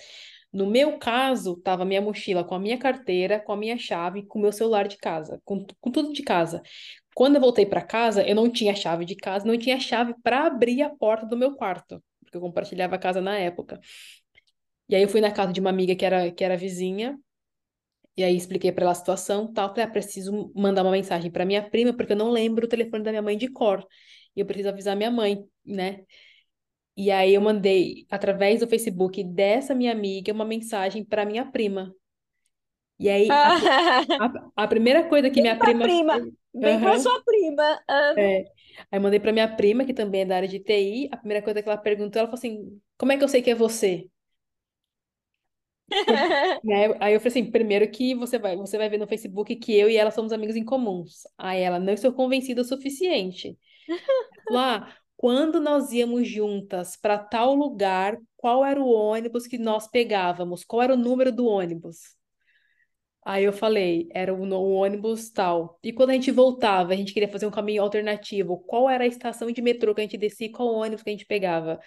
No meu caso, tava a minha mochila com a minha carteira, com a minha chave, com o meu celular de casa, com, com tudo de casa. Quando eu voltei para casa, eu não tinha chave de casa, não tinha chave para abrir a porta do meu quarto, porque eu compartilhava a casa na época. E aí eu fui na casa de uma amiga que era, que era vizinha, e aí expliquei para ela a situação, tal, falei, ah, preciso mandar uma mensagem para minha prima, porque eu não lembro o telefone da minha mãe de cor. E eu preciso avisar minha mãe, né? E aí eu mandei, através do Facebook dessa minha amiga, uma mensagem para minha prima. E aí a, a, a primeira coisa que Bem minha pra prima prima, bem pra Aham, sua prima. Ah, é. Aí eu mandei para minha prima, que também é da área de TI, a primeira coisa que ela perguntou, ela falou assim: "Como é que eu sei que é você?" Né? Aí eu falei assim, primeiro que você vai, você vai ver no Facebook que eu e ela somos amigos em comuns. Aí ela, não estou convencida o suficiente. Lá, quando nós íamos juntas para tal lugar, qual era o ônibus que nós pegávamos? Qual era o número do ônibus? Aí eu falei, era o, ônibus tal. E quando a gente voltava, a gente queria fazer um caminho alternativo. Qual era a estação de metrô que a gente descia? Qual ônibus que a gente pegava?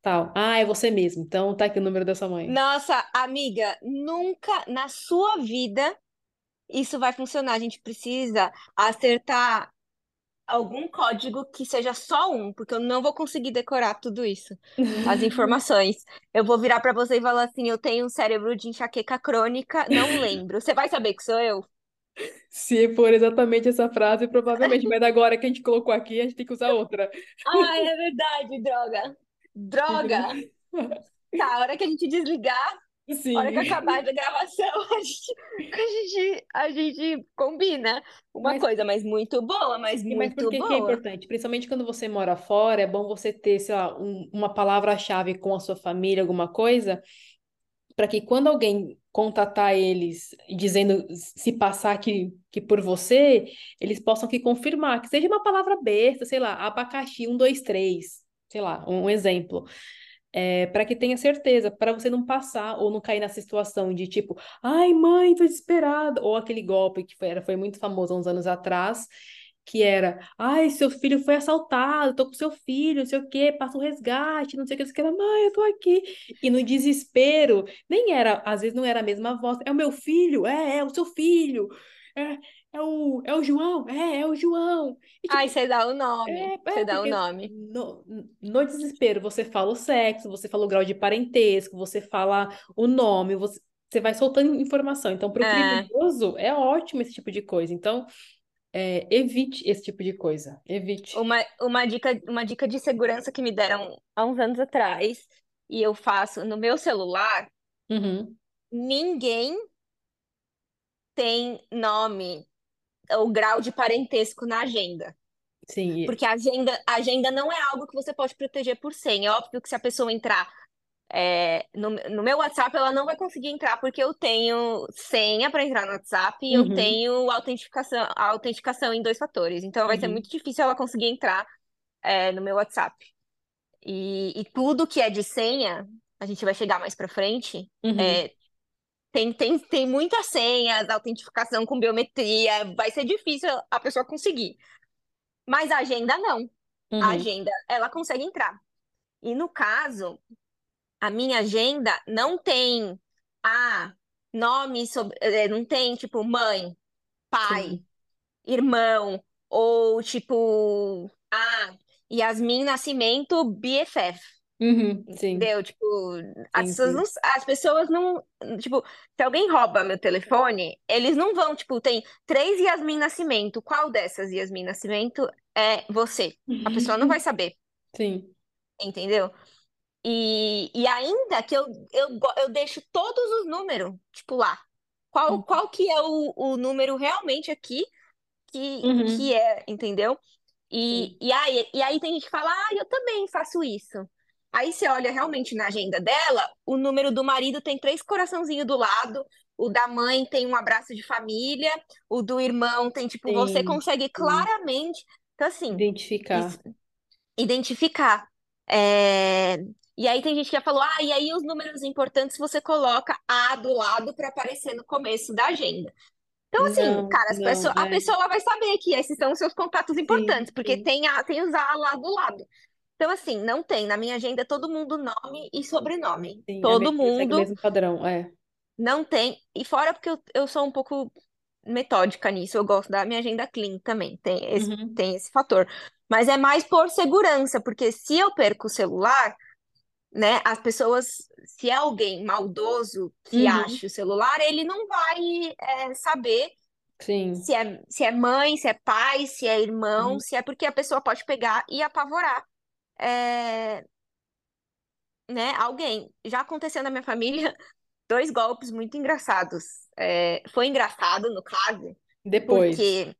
Tal. Ah, é você mesmo. Então tá aqui o número da sua mãe. Nossa, amiga, nunca na sua vida isso vai funcionar. A gente precisa acertar algum código que seja só um, porque eu não vou conseguir decorar tudo isso, as informações. Eu vou virar pra você e falar assim: eu tenho um cérebro de enxaqueca crônica, não lembro. Você vai saber que sou eu? Se for exatamente essa frase, provavelmente. Mas agora que a gente colocou aqui, a gente tem que usar outra. Ah, é verdade, droga. Droga. Tá, a hora que a gente desligar, a hora que Sim. acabar a gravação, a gente, a gente, a gente combina uma Mas, coisa, mas muito boa, mas e mas por muito que que é importante? Principalmente quando você mora fora, é bom você ter, sei lá, um- uma palavra-chave com a sua família, alguma coisa, para que quando alguém contatar eles dizendo se passar aqui que por você, eles possam que confirmar, que seja uma palavra besta, sei lá, abacaxi, um, dois, três, sei lá, um exemplo. É, para que tenha certeza, para você não passar ou não cair nessa situação de tipo, ai, mãe, tô desesperada, ou aquele golpe que foi, era, foi muito famoso há uns anos atrás, que era, ai, seu filho foi assaltado, tô com seu filho, não sei o quê, passa um resgate, não sei o que, não sei o que, era, mãe, eu tô aqui. E no desespero, nem era, às vezes não era a mesma voz, é o meu filho, é, é o seu filho, é, é o, é o João, é, é o João. E Ai, tipo, você dá o nome. é, Você é, dá o nome. no, no desespero você fala o sexo, você fala o grau de parentesco, você fala o nome, você, você vai soltando informação. Então, para o É, criminoso, é ótimo esse tipo de coisa. Então, é, evite esse tipo de coisa. Evite. uma, uma dica, uma dica de segurança que me deram há uns anos atrás, e eu faço no meu celular, Uhum. ninguém tem nome ou grau de parentesco na agenda. Sim, Porque a agenda, a agenda não é algo que você pode proteger por senha. É óbvio que se a pessoa entrar é, no, no meu WhatsApp, ela não vai conseguir entrar porque eu tenho senha para entrar no WhatsApp e eu uhum, tenho autentificação, a autenticação em dois fatores. Então vai ser uhum. muito difícil ela conseguir entrar é, no meu WhatsApp. E, e tudo que é de senha, a gente vai chegar mais pra frente, Uhum. é, tem, tem, tem muitas senhas, autentificação com biometria, vai ser difícil a pessoa conseguir. Mas a agenda não. A Uhum. agenda, ela consegue entrar. E no caso, a minha agenda não tem ah, nome sobre, eh, não tem tipo mãe, pai, Sim. irmão, ou tipo, ah, Yasmin Nascimento BFF. Uhum. Sim. Entendeu? Tipo, as pessoas não, as pessoas não, tipo, se alguém rouba meu telefone, eles não vão, tipo, tem três Yasmin Nascimento, qual dessas Yasmin Nascimento é você? A pessoa não vai saber, Sim. entendeu? E, e ainda que eu, eu, eu deixo todos os números, tipo, lá. Qual, Uhum. qual que é o, o número realmente aqui que, Uhum. que é, entendeu? E, Sim. e, aí, e aí tem gente que fala, ah, eu também faço isso. Aí você olha realmente na agenda dela, o número do marido tem três coraçãozinhos do lado, o da mãe tem um abraço de família, o do irmão tem, tipo, você Sim. consegue Sim. claramente. Então, assim, Identificar. isso, identificar. É, E aí tem gente que já falou, ah, e aí os números importantes você coloca A do lado para aparecer no começo da agenda. Então, assim, Não, cara, não, pessoa- a pessoa vai saber que esses são os seus contatos importantes, Sim, porque tem, a, tem os A lá do lado. Então, assim, não tem. Na minha agenda, todo mundo nome e sobrenome. Sim, é Todo mesmo, segue o mundo mesmo padrão, é. não tem. E fora porque eu, eu sou um pouco metódica nisso, eu gosto da minha agenda clean também. Tem esse, Uhum. tem esse fator. Mas é mais por segurança, porque se eu perco o celular, né, as pessoas, se é alguém maldoso que Uhum. ache o celular, ele não vai é, saber Sim. se é, se é mãe, se é pai, se é irmão, Uhum. se é porque a pessoa pode pegar e apavorar é, né, alguém. Já aconteceu na minha família dois golpes muito engraçados. É, foi engraçado, no caso, Depois. porque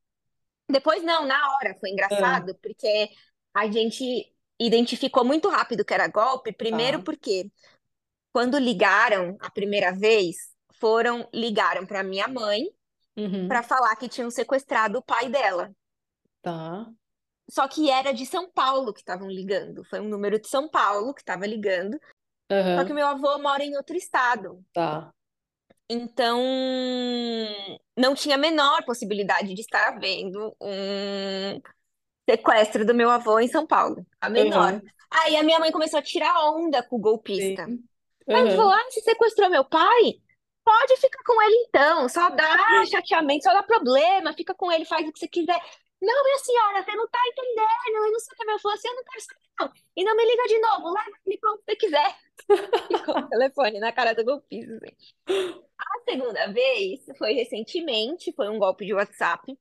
depois não, na hora foi Ah, engraçado, porque a gente identificou muito rápido que era golpe. Primeiro tá. porque quando ligaram a primeira vez, foram ligaram para minha mãe para Uhum. falar que tinham sequestrado o pai dela. Tá. Só que era de São Paulo que estavam ligando. Foi um número de São Paulo que estava ligando. Só que meu avô mora em outro estado. Tá. Então, não tinha a menor possibilidade de estar havendo um sequestro do meu avô em São Paulo. A menor. Aham. Aí a minha mãe começou a tirar onda com o golpista. Sim. Aí ele falou. Ah, você sequestrou meu pai? Pode ficar com ele então. Só dá chateamento, só dá problema. Fica com ele, faz o que você quiser. Não, minha senhora, você não tá entendendo. Eu não sei o que eu falou assim, eu não quero saber, não. E não me liga de novo, leva pra onde você quiser. Ficou o telefone na cara do golpista. assim. A segunda vez foi recentemente, foi um golpe de WhatsApp.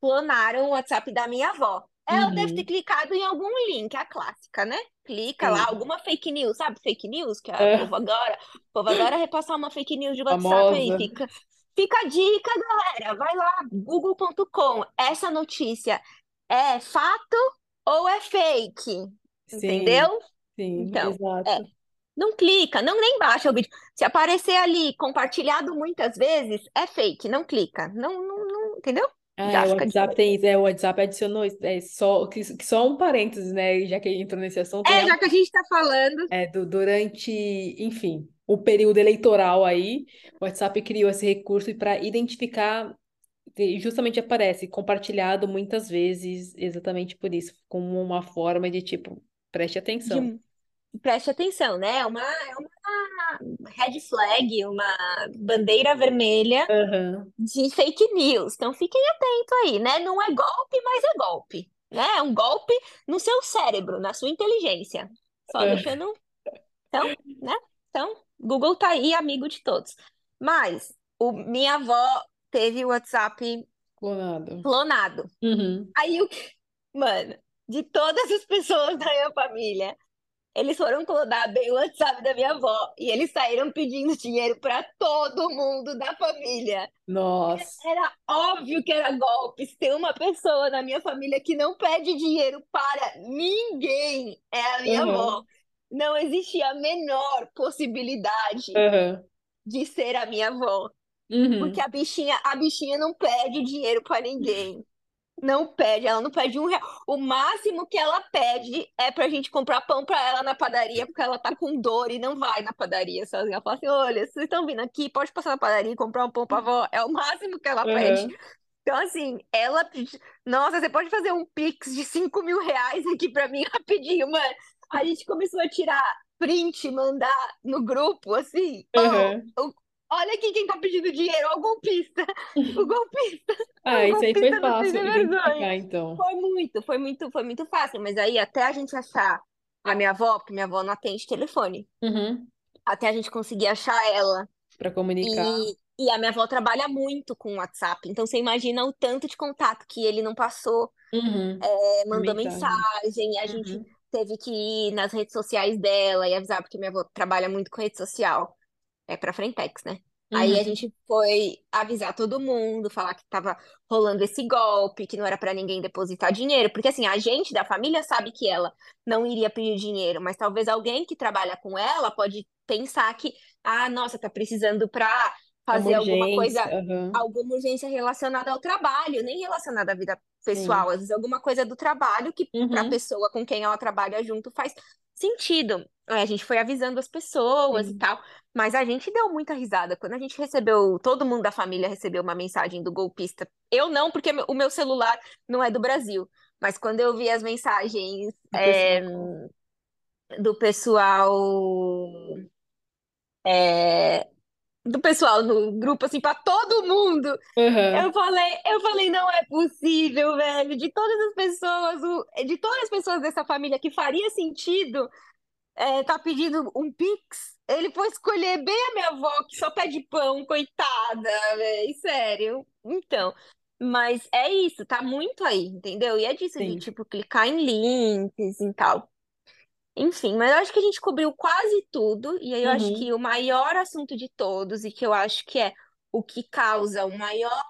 Clonaram o WhatsApp da minha avó. Ela deve ter Uhum. clicado em algum link, a clássica, né? Clica lá, Sim. alguma fake news, sabe? Fake news, que o Ah, povo agora, o povo adora repassar uma fake news de WhatsApp aí. famosa. Fica, fica a dica, galera. Vai lá, google.com. Essa notícia é fato ou é fake? Sim, Entendeu? sim, Então, é. exato. Não clica, não nem baixa o vídeo. Se aparecer ali compartilhado muitas vezes, é fake, não clica. Não, não, não, entendeu? Ah, Já é, o WhatsApp tem isso, é, o WhatsApp adicionou isso, é só, que, só um parênteses, né, já que entrou nesse assunto, É, real- já que a gente tá falando. é, du- durante, enfim, o período eleitoral aí, o WhatsApp criou esse recurso para identificar, e justamente aparece compartilhado muitas vezes, exatamente por isso, como uma forma de, tipo, preste atenção. de- preste atenção, né? É uma, é uma red flag, uma bandeira vermelha Aham, de fake news. Então fiquem atentos aí, né? Não é golpe, mas é golpe, né? É um golpe no seu cérebro, na sua inteligência. Só ah, deixando. Então, né? Então, Google tá aí, amigo de todos. Mas o, minha avó teve o WhatsApp clonado. clonado. Uhum. Aí o que. Mano, de todas as pessoas da minha família, eles foram clonar bem o WhatsApp da minha avó. E eles saíram pedindo dinheiro para todo mundo da família. Nossa. Era óbvio que era golpe. Se tem uma pessoa na minha família que não pede dinheiro para ninguém, é a minha Aham, avó. Não existia a menor possibilidade aham, de ser a minha avó. uhum. Porque a bichinha, a bichinha não pede dinheiro para ninguém. Não pede, ela não pede um real. O máximo que ela pede é pra gente comprar pão pra ela na padaria, porque ela tá com dor e não vai na padaria sozinha. Ela fala assim: olha, vocês estão vindo aqui, pode passar na padaria e comprar um pão pra avó. É o máximo que ela pede. Aham. Então, assim, ela. Nossa, você pode fazer um Pix de 5 mil reais aqui pra mim rapidinho, mano. A gente começou a tirar print, mandar no grupo, assim. Aham. Oh, olha aqui quem tá pedindo dinheiro, o golpista. O golpista. Ah, O isso aí foi golpista fácil identificar, então. Foi muito, foi muito, foi muito fácil. Mas aí, até a gente achar a minha avó, porque minha avó não atende telefone, Uhum. até a gente conseguir achar ela. Para comunicar. E, e a minha avó trabalha muito com o WhatsApp. Então, você imagina o tanto de contato que ele não passou, Uhum. é, mandou Mensagem. mensagem, a gente Uhum. Teve que ir nas redes sociais dela e avisar, porque minha avó trabalha muito com rede social. É pra Frentex, né? Aí a Uhum. gente foi avisar todo mundo, falar que tava rolando esse golpe, que não era pra ninguém depositar dinheiro, porque assim, a gente da família sabe que ela não iria pedir dinheiro, mas talvez alguém que trabalha com ela pode pensar que, ah, nossa, tá precisando pra fazer alguma coisa, Aham. alguma urgência relacionada ao trabalho, nem relacionada à vida pessoal, Sim. às vezes alguma coisa do trabalho que Uhum. pessoa com quem ela trabalha junto faz sentido. Aí a gente foi avisando as pessoas e Sim. tal. Mas a gente deu muita risada. Quando a gente recebeu, todo mundo da família recebeu uma mensagem do golpista. Eu não, porque o meu celular não é do Brasil. Mas quando eu vi as mensagens Do é, pessoal. do pessoal, é, do pessoal no grupo, assim, para todo mundo, Aham. eu falei, eu falei, não é possível, velho. De todas as pessoas, o- de todas as pessoas dessa família que faria sentido é, tá pedindo um Pix, ele foi escolher bem a minha avó, que só pede pão, coitada, véi, sério. Então, mas é isso, tá muito aí, entendeu? E é disso de, tipo, clicar em links e tal. Enfim, mas eu acho que a gente cobriu quase tudo, e aí eu acho que Uhum. o maior assunto de todos, e que eu acho que é o que causa o maior,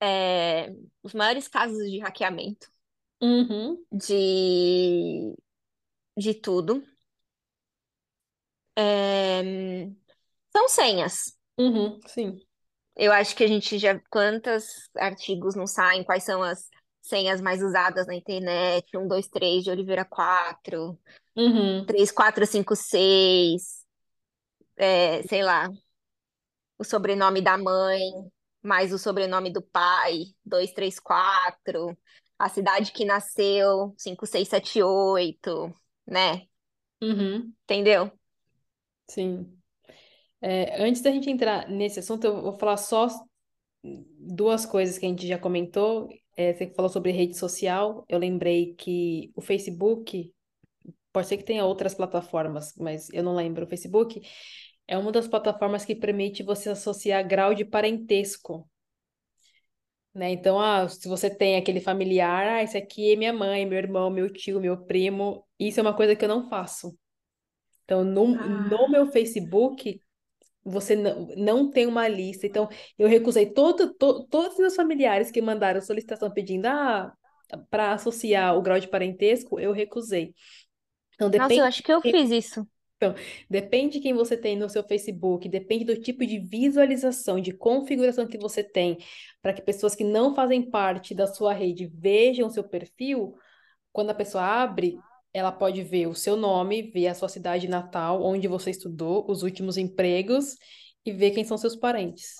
é, os maiores casos de hackeamento Uhum. de, de tudo, é, são senhas. Uhum. Sim. Eu acho que a gente já. Quantos artigos não saem? Quais são as senhas mais usadas na internet? Um, dois, três de Oliveira 4, Uhum. 3, 4, 5, 6, é, sei lá, o sobrenome da mãe, mais o sobrenome do pai, 2, 3, 4, a cidade que nasceu, 5, 6, 7, 8, né? Uhum. Entendeu? Sim. É, antes da gente entrar nesse assunto, eu vou falar só duas coisas que a gente já comentou. É, você falou sobre rede social. Eu lembrei que o Facebook, pode ser que tenha outras plataformas, mas eu não lembro. O Facebook é uma das plataformas que permite você associar grau de parentesco. Né? Então, ah, se você tem aquele familiar, ah, esse aqui é minha mãe, meu irmão, meu tio, meu primo, isso é uma coisa que eu não faço. Então, no, no Ah, meu Facebook, você não, não tem uma lista. Então, eu recusei todo, to- todos os meus familiares que mandaram solicitação pedindo ah, para associar o grau de parentesco, eu recusei. Então, nossa, eu depende, acho que eu fiz isso. depende de quem você tem no seu Facebook, depende do tipo de visualização, de configuração que você tem, para que pessoas que não fazem parte da sua rede vejam o seu perfil. Quando a pessoa abre, ela pode ver o seu nome, ver a sua cidade natal, onde você estudou, os últimos empregos e ver quem são seus parentes.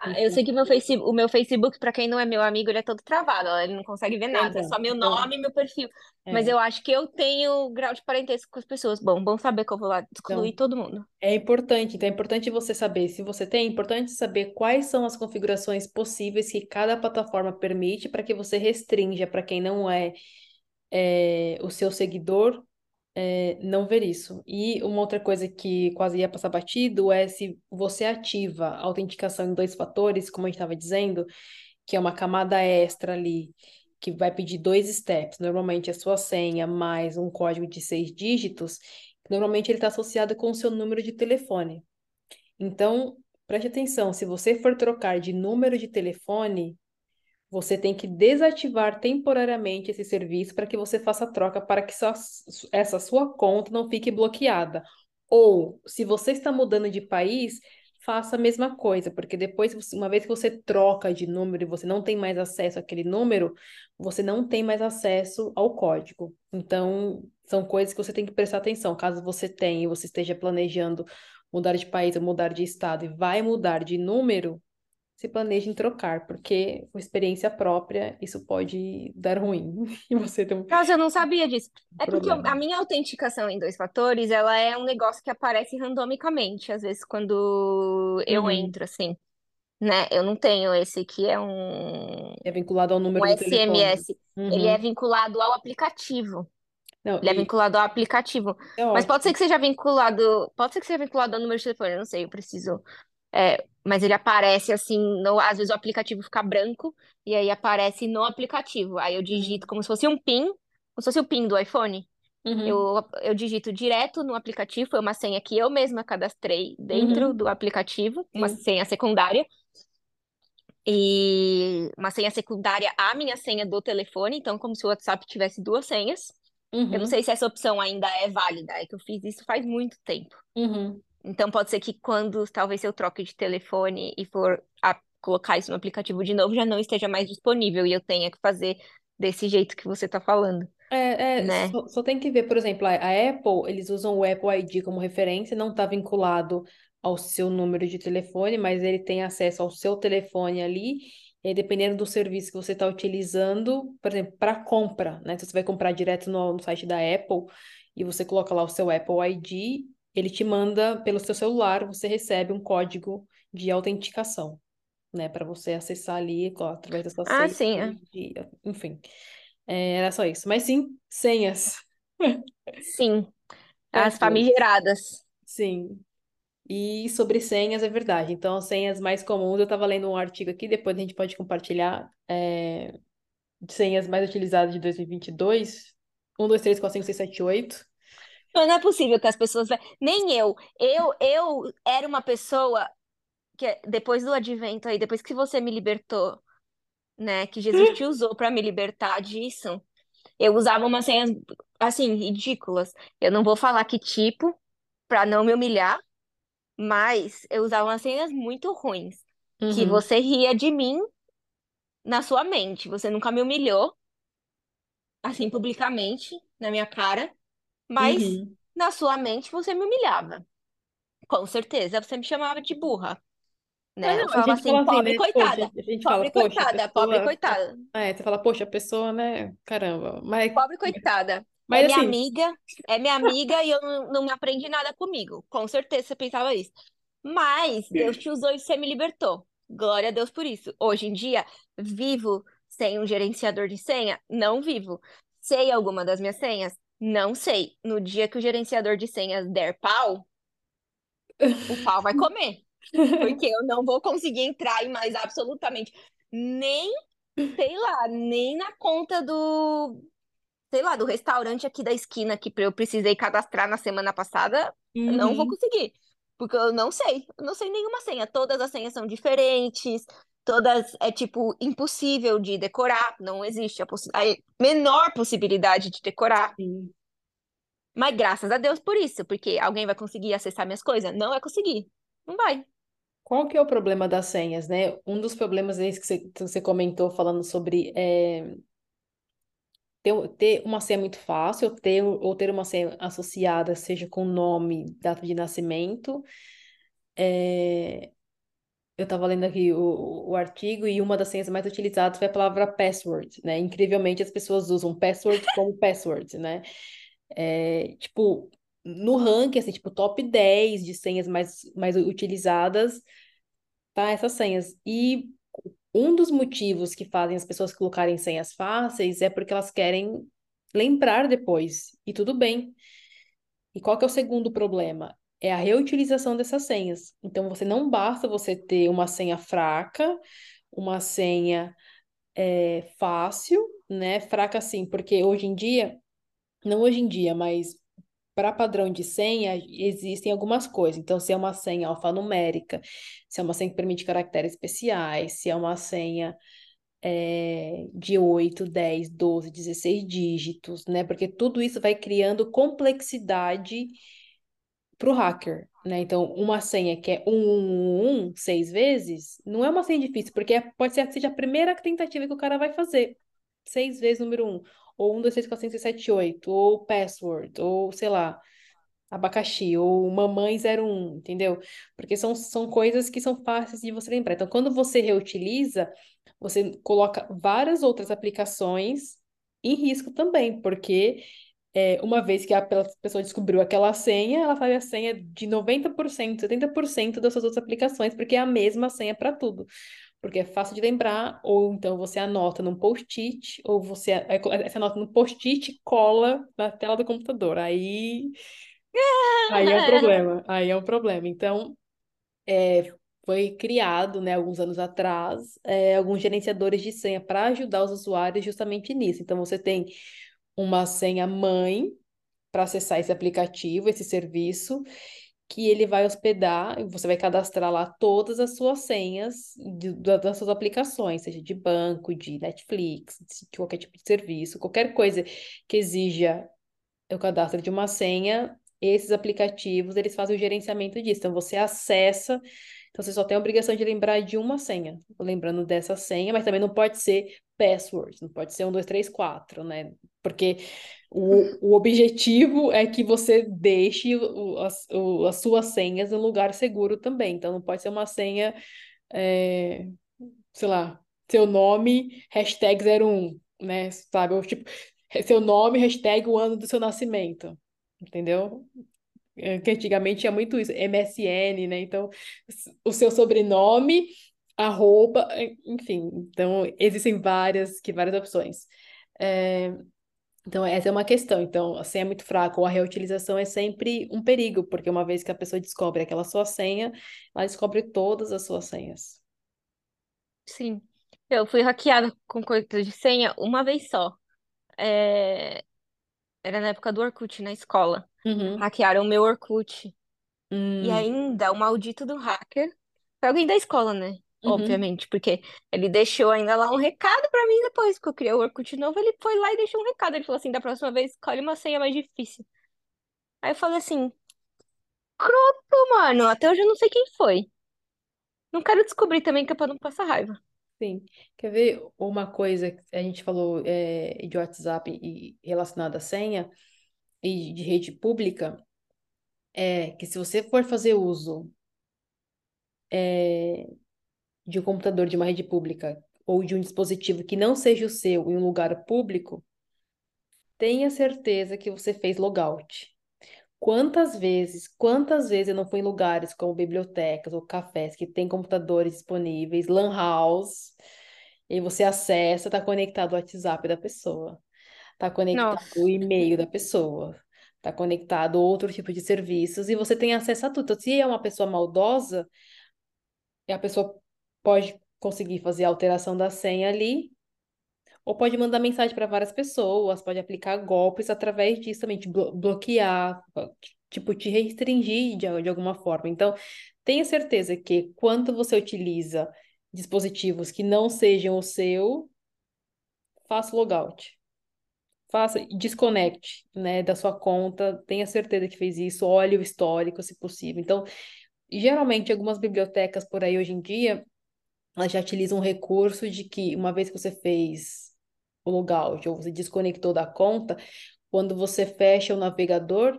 Ah, Eu sei que o meu Face, o meu Facebook, pra quem não é meu amigo, ele é todo travado, ele não consegue ver nada, é então, só meu então, nome e meu perfil. Mas é, eu acho que eu tenho grau de parentesco com as pessoas. Bom, bom saber que eu vou lá excluir então, todo mundo. é importante, então é importante você saber, se você tem, é importante saber quais são as configurações possíveis que cada plataforma permite para que você restrinja para quem não é, é, o seu seguidor é, não ver isso. E uma outra coisa que quase ia passar batido é se você ativa a autenticação em dois fatores, como a gente estava dizendo, que é uma camada extra ali, que vai pedir dois steps, normalmente a sua senha mais um código de seis dígitos, normalmente ele está associado com o seu número de telefone. Então, preste atenção, se você for trocar de número de telefone, você tem que desativar temporariamente esse serviço para que você faça a troca para que sua- essa sua conta não fique bloqueada. Ou, se você está mudando de país, faça a mesma coisa, porque depois, uma vez que você troca de número e você não tem mais acesso àquele número, você não tem mais acesso ao código. Então, são coisas que você tem que prestar atenção. Caso você tenha e você esteja planejando mudar de país ou mudar de estado e vai mudar de número, se planeje em trocar, porque com experiência própria isso pode dar ruim e você tem um Nossa, eu não sabia disso. É porque problema. a minha autenticação em dois fatores, ela é um negócio que aparece randomicamente, às vezes quando eu Uhum. entro, assim, né? Eu não tenho esse que é um, É vinculado ao um número do telefone. SMS. Ele é Uhum. vinculado ao aplicativo. Não, Ele é e vinculado ao aplicativo. é Mas pode ser que seja vinculado, pode ser que seja vinculado ao número de telefone, eu não sei, eu preciso. É, mas ele aparece assim, no- às vezes o aplicativo fica branco e aí aparece no aplicativo. Aí eu digito Uhum. como se fosse um PIN, como se fosse o PIN do iPhone. Uhum. Eu, eu digito direto no aplicativo, foi uma senha que eu mesma cadastrei dentro Uhum. do aplicativo, uma Sim. senha secundária. E uma senha secundária à minha senha do telefone, então como se o WhatsApp tivesse duas senhas. Eu não Uhum. sei se essa opção ainda é válida, é que eu fiz isso faz muito tempo. Uhum. Então pode ser que quando talvez eu troque de telefone e for a- colocar isso no aplicativo de novo, já não esteja mais disponível e eu tenha que fazer desse jeito que você tá falando, É, é, né? só, só tem que ver, por exemplo, a, a Apple, eles usam o Apple ID como referência, não está vinculado ao seu número de telefone, mas ele tem acesso ao seu telefone ali, e dependendo do serviço que você está utilizando, por exemplo, para compra, né? Se você vai comprar direto no, no site da Apple e você coloca lá o seu Apple ID, ele te manda pelo seu celular, você recebe um código de autenticação, né? Para você acessar ali, ó, através da sua Ah, senha, sim, é. de- enfim. É, era só isso. Mas sim, senhas. sim, as famigeradas. Sim. E sobre senhas é verdade. Então, as senhas mais comuns, eu estava lendo um artigo aqui, depois a gente pode compartilhar, é, senhas mais utilizadas de 2022. 1, 2, 3, 4, 5, 6, 7, 8. Mas Não é possível que as pessoas. Nem eu. Eu, eu era uma pessoa que depois do advento aí, depois que você me libertou, né? Que Jesus te usou para me libertar disso. Eu usava umas senhas, assim, ridículas. Eu não vou falar que tipo, pra não me humilhar, mas eu usava umas senhas muito ruins. Que Uhum, você ria de mim na sua mente. Você nunca me humilhou, assim, publicamente, na minha cara, mas uhum. na sua mente você me humilhava. Com certeza, você me chamava de burra, É, né? Eu não, a falava gente assim, fala assim, pobre né? Poxa, coitada, a gente fala, pobre poxa, a coitada, pobre pessoa. coitada. É, você fala, poxa, a pessoa, né? Caramba. Mas, Pobre coitada. É mas minha assim. amiga, é minha amiga e eu não, não me aprendi nada comigo. Com certeza você pensava isso. Mas Deus te usou e você me libertou. Glória a Deus por isso. Hoje em dia, vivo sem um gerenciador de senha? Não vivo. Sei alguma das minhas senhas? Não sei. No dia que o gerenciador de senhas der pau, o pau vai comer. Porque eu não vou conseguir entrar em mais absolutamente nem, sei lá, nem na conta do sei lá, do restaurante aqui da esquina que eu precisei cadastrar na semana passada, não vou Uhum. conseguir, porque eu não sei, eu não sei nenhuma senha. Todas as senhas são diferentes, todas é tipo impossível de decorar, não existe a, possi- a menor possibilidade de decorar. Sim. Mas graças a Deus por isso, porque alguém vai conseguir acessar minhas coisas? Não vai conseguir. Não vai. Qual que é o problema das senhas, né? Um dos problemas é esse que você, você comentou falando sobre é, ter, ter uma senha muito fácil, ou ter, ou ter uma senha associada, seja com nome, data de nascimento. É, eu estava lendo aqui o, o artigo e uma das senhas mais utilizadas foi a palavra password, né? Incrivelmente as pessoas usam password como password, né? É, tipo, no ranking, assim, tipo, top 10 de senhas mais, mais utilizadas, tá? Essas senhas. E um dos motivos que fazem as pessoas colocarem senhas fáceis é porque elas querem lembrar depois. E tudo bem. E qual que é o segundo problema? É a reutilização dessas senhas. Então, você não basta você ter uma senha fraca, uma senha é, fácil, né? Fraca assim, porque hoje em dia, não hoje em dia, mas para padrão de senha, existem algumas coisas. Então, se é uma senha alfanumérica, se é uma senha que permite caracteres especiais, se é uma senha é, de 8, 10, 12, 16 dígitos, né? Porque tudo isso vai criando complexidade para o hacker, né? Então, uma senha que é 1111 seis vezes, não é uma senha difícil, porque é, pode ser que seja a primeira tentativa que o cara vai fazer. Seis vezes número um. Ou 1, 2, 3, 4, 5, 6, 7, 8. Ou password. Ou, sei lá, abacaxi. Ou mamãe 01, entendeu? Porque são, são coisas que são fáceis de você lembrar. Então, quando você reutiliza, você coloca várias outras aplicações em risco também, porque é, uma vez que a pessoa descobriu aquela senha, ela sabe a senha de 90%, 70% das suas outras aplicações, porque é a mesma senha para tudo. Porque é fácil de lembrar, ou então você anota num post-it, ou você, você anota no post-it e cola na tela do computador. Aí, aí é o problema. Aí é o problema. Então, é, foi criado, né, alguns anos atrás, é, alguns gerenciadores de senha para ajudar os usuários justamente nisso. Então, você tem uma senha mãe para acessar esse aplicativo, esse serviço, que ele vai hospedar, você vai cadastrar lá todas as suas senhas de, das suas aplicações, seja de banco, de Netflix, de qualquer tipo de serviço, qualquer coisa que exija o cadastro de uma senha, esses aplicativos, eles fazem o gerenciamento disso. Então, você acessa então você só tem a obrigação de lembrar de uma senha, lembrando dessa senha, mas também não pode ser password, não pode ser um, dois, três, quatro, né? Porque o, o objetivo é que você deixe o, as, o, as suas senhas em lugar seguro também. Então não pode ser uma senha, é, sei lá, seu nome, hashtag 01, né? Sabe? Ou, tipo, seu nome, hashtag o ano do seu nascimento. Entendeu? É, que antigamente tinha muito isso, MSN, né? Então, o seu sobrenome, arroba, enfim. Então, existem várias, que várias opções. É, então, essa é uma questão. Então, a senha é muito fraca ou a reutilização é sempre um perigo, porque uma vez que a pessoa descobre aquela sua senha, ela descobre todas as suas senhas. Sim. Eu fui hackeada com coisa de senha uma vez só. É, Era na época do Orkut, na escola. Uhum, Hackearam o meu Orkut. E hum, ainda, o maldito do hacker foi alguém da escola, né? uhum, Obviamente, porque ele deixou ainda lá um recado pra mim depois que eu criei o Orkut novo. Ele foi lá e deixou um recado. Ele falou assim: da próxima vez, escolhe uma senha mais difícil. Aí eu falei assim: croto, mano, até hoje eu não sei quem foi. Não quero descobrir também, que é pra não passar raiva. Sim. Quer ver uma coisa que a gente falou é, de WhatsApp e relacionada à senha e de rede pública? É que se você for fazer uso é, de um computador de uma rede pública ou de um dispositivo que não seja o seu em um lugar público, tenha certeza que você fez logout. Quantas vezes, quantas vezes eu não fui em lugares como bibliotecas ou cafés que tem computadores disponíveis, lan house, e você acessa, está conectado ao WhatsApp da pessoa, está conectado o Nossa, e-mail da pessoa, está conectado outro tipo de serviços e você tem acesso a tudo. Então, se é uma pessoa maldosa, a pessoa pode conseguir fazer a alteração da senha ali ou pode mandar mensagem para várias pessoas, pode aplicar golpes através disso também, te blo bloquear, tipo, te restringir de, de alguma forma. Então, tenha certeza que quando você utiliza dispositivos que não sejam o seu, faça logout. Faça, desconecte, né, da sua conta, tenha certeza que fez isso, olhe o histórico, se possível. Então, geralmente, algumas bibliotecas por aí hoje em dia, elas já utilizam um recurso de que, uma vez que você fez o logout ou você desconectou da conta, quando você fecha o navegador,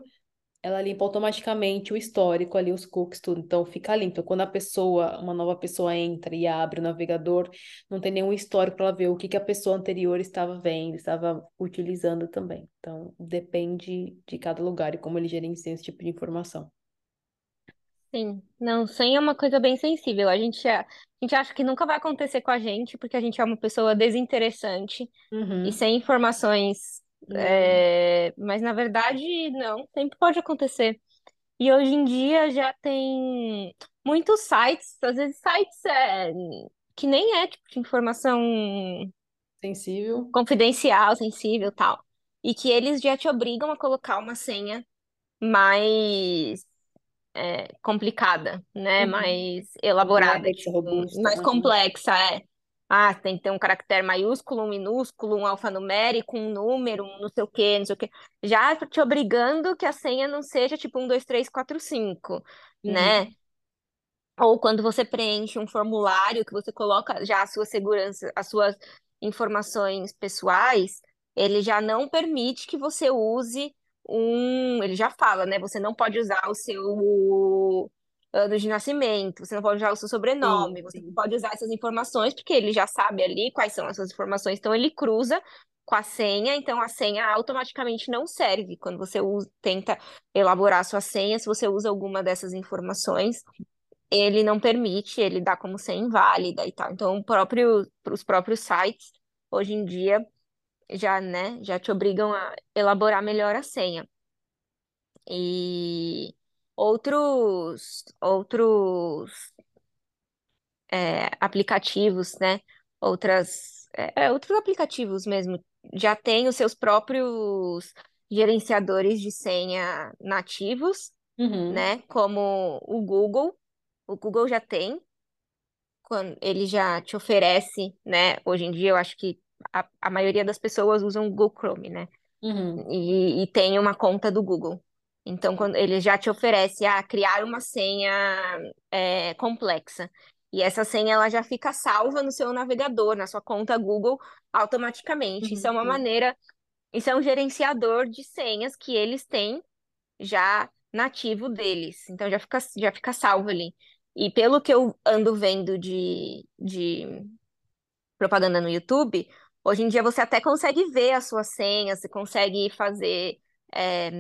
ela limpa automaticamente o histórico ali, os cookies, tudo. Então fica limpo. Quando a pessoa, uma nova pessoa entra e abre o navegador, não tem nenhum histórico para ela ver o que, que a pessoa anterior estava vendo, estava utilizando também. Então depende de cada lugar e como ele gerencia esse tipo de informação. Sim. Não, senha é uma coisa bem sensível. A gente, a gente acha que nunca vai acontecer com a gente, porque a gente é uma pessoa desinteressante e Uhum. sem informações. É, Mas na verdade, não, sempre pode acontecer. E hoje em dia já tem muitos sites, às vezes sites é, que nem é tipo de informação sensível. confidencial, sensível, tal. E que eles já te obrigam a colocar uma senha mais é, complicada, né? Uhum. Mais elaborada, Complexa, tipo, robusta. mais Uhum. complexa, é. Ah, tem que ter um caractere maiúsculo, um minúsculo, um alfanumérico, um número, um não sei o quê, não sei o quê. Já te obrigando que a senha não seja tipo um, dois, três, quatro, cinco, né? Uhum. Ou quando você preenche um formulário que você coloca já a sua segurança, as suas informações pessoais, ele já não permite que você use um. Ele já fala, né? Você não pode usar o seu ano de nascimento, você não pode usar o seu Sim, sobrenome, você não sim. pode usar essas informações, porque ele já sabe ali quais são essas informações, então ele cruza com a senha, então a senha automaticamente não serve quando você usa, tenta elaborar a sua senha, se você usa alguma dessas informações ele não permite, ele dá como senha inválida e tal. Então, o próprio, os próprios sites, hoje em dia, já, né, já te obrigam a elaborar melhor a senha. E outros, outros é, aplicativos, né, outras, é, é, outros aplicativos mesmo, já têm os seus próprios gerenciadores de senha nativos, Uhum. né, como o Google. O Google já tem, quando ele já te oferece, né? Hoje em dia eu acho que a, a maioria das pessoas usam o Google Chrome, né? Uhum. E, e tem uma conta do Google. Então, quando ele já te oferece a criar uma senha é, complexa. E essa senha ela já fica salva no seu navegador, na sua conta Google, automaticamente. Isso é Uhum. uma Sim. maneira, isso é um gerenciador de senhas que eles têm já nativo deles. Então já fica, já fica salvo ali. E pelo que eu ando vendo de, de propaganda no YouTube, hoje em dia você até consegue ver a sua senha, você consegue fazer, é,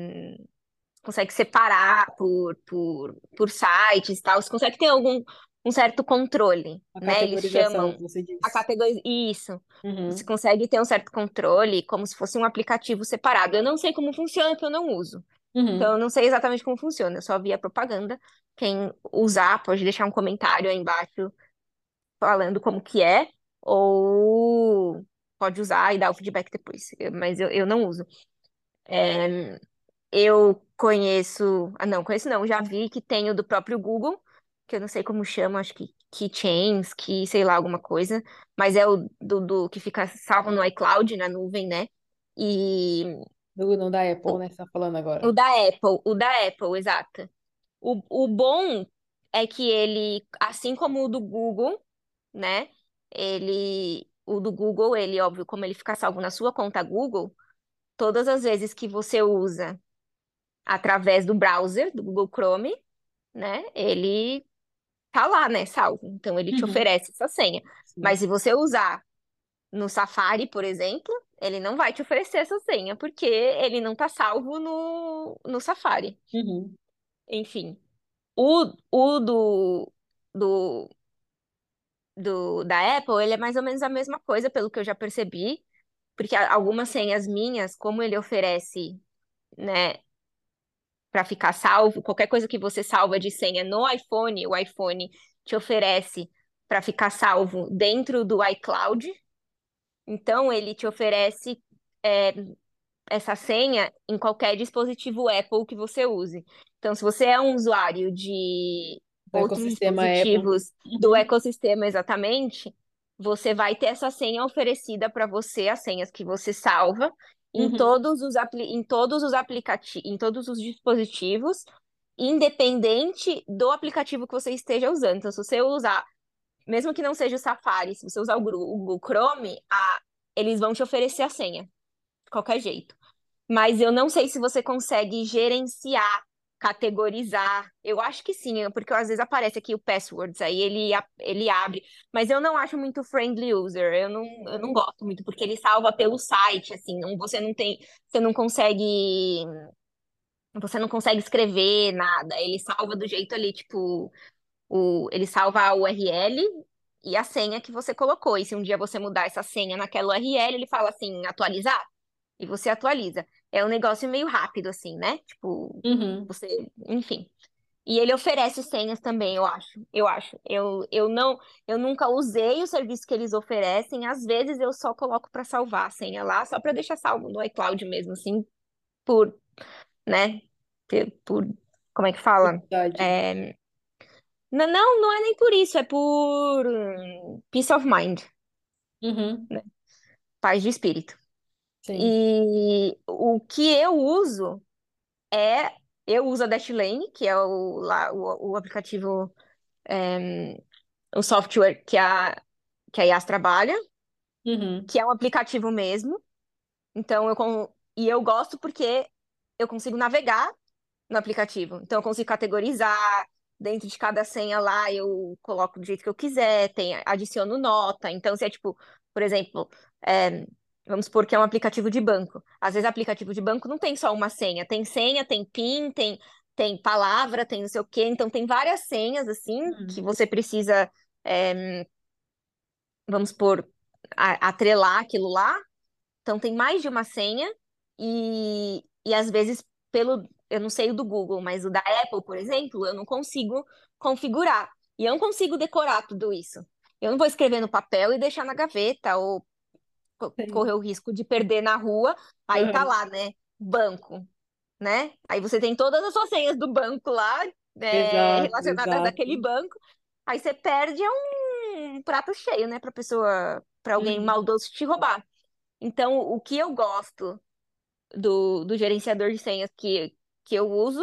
consegue separar por, por, por sites e tal, você consegue ter algum um certo controle, A né? Eles chamam você a categoria. Isso. Você Uhum. consegue ter um certo controle, como se fosse um aplicativo separado. Eu não sei como funciona, porque eu não uso. Então, eu Uhum. não sei exatamente como funciona, eu só vi a propaganda. Quem usar pode deixar um comentário aí embaixo falando como que é, ou pode usar e dar o feedback depois. Mas eu, eu não uso. É, eu conheço. Ah, não, conheço não, já vi que tem o do próprio Google, que eu não sei como chama, acho que Keychains, que sei lá, alguma coisa, mas é o do, do que fica salvo no iCloud, na nuvem, né? E Do, não da Apple, o, né? Você tá falando o agora. da Apple, o da Apple, exato. O, o bom é que ele, assim como o do Google, né? Ele, o do Google, ele, óbvio, como ele fica salvo na sua conta Google, todas as vezes que você usa através do browser, do Google Chrome, né? Ele tá lá, né? Salvo. Então ele te Uhum. oferece essa senha. Mas Sim. se você usar no Safari, por exemplo, ele não vai te oferecer essa senha, porque ele não tá salvo no, no Safari. Uhum. Enfim. O, o do, do, do, da Apple, ele é mais ou menos a mesma coisa, pelo que eu já percebi, porque algumas senhas minhas, como ele oferece, né, para ficar salvo, qualquer coisa que você salva de senha no iPhone, o iPhone te oferece para ficar salvo dentro do iCloud. Então, ele te oferece é, essa senha em qualquer dispositivo Apple que você use. Então, se você é um usuário de outros ecossistema Apple. dispositivos do ecossistema exatamente, você vai ter essa senha oferecida para você, as senhas que você salva em Uhum. todos os em todos os aplicativos, em todos os dispositivos, independente do aplicativo que você esteja usando. Então, se você usar, mesmo que não seja o Safari, se você usar o Google Chrome, a- eles vão te oferecer a senha, de qualquer jeito. Mas eu não sei se você consegue gerenciar, categorizar. Eu acho que sim, porque às vezes aparece aqui o passwords, aí ele, ele abre. Mas eu não acho muito friendly user. Eu não, eu não gosto muito, porque ele salva pelo site, assim, não, você não tem, você não consegue, você não consegue escrever nada. Ele salva do jeito ali, tipo, o, ele salva a URL e a senha que você colocou. E se um dia você mudar essa senha naquela URL, ele fala assim, atualizar e você atualiza. É um negócio meio rápido, assim, né? Tipo, Uhum. você, enfim. E ele oferece senhas também, eu acho. Eu acho. Eu, eu não, eu nunca usei o serviço que eles oferecem. Às vezes eu só coloco para salvar a senha lá, só para deixar salvo no iCloud mesmo, assim, por, né? Por, como é que fala? É, não, não, não é nem por isso, é por hum, peace of mind. Uhum, né? Paz de espírito. Sim. E o que eu uso é, eu uso a Dashlane, que é o, lá, o, o aplicativo, é, o software que a, que a Yas trabalha, Uhum, que é um aplicativo mesmo. Então eu e eu gosto porque eu consigo navegar no aplicativo. Então eu consigo categorizar dentro de cada senha lá, eu coloco do jeito que eu quiser, tem, adiciono nota. Então se é tipo, por exemplo, é, vamos supor que é um aplicativo de banco. Às vezes aplicativo de banco não tem só uma senha, tem senha, tem PIN, tem tem palavra, tem não sei o quê. Então tem várias senhas assim que uhum, você precisa, é, vamos supor, atrelar aquilo lá. Então tem mais de uma senha e, e às vezes pelo, eu não sei o do Google, mas o da Apple, por exemplo, eu não consigo configurar. E eu não consigo decorar tudo isso. Eu não vou escrever no papel e deixar na gaveta ou. Correr o risco de perder na rua. Aí tá Uhum. lá, né? Banco, né? Aí você tem todas as suas senhas do banco lá, né, Exato, relacionadas àquele banco. Aí você perde é um prato cheio, né, para pessoa, para alguém Uhum, maldoso te roubar. Então, o que eu gosto do, do gerenciador de senhas que, que eu uso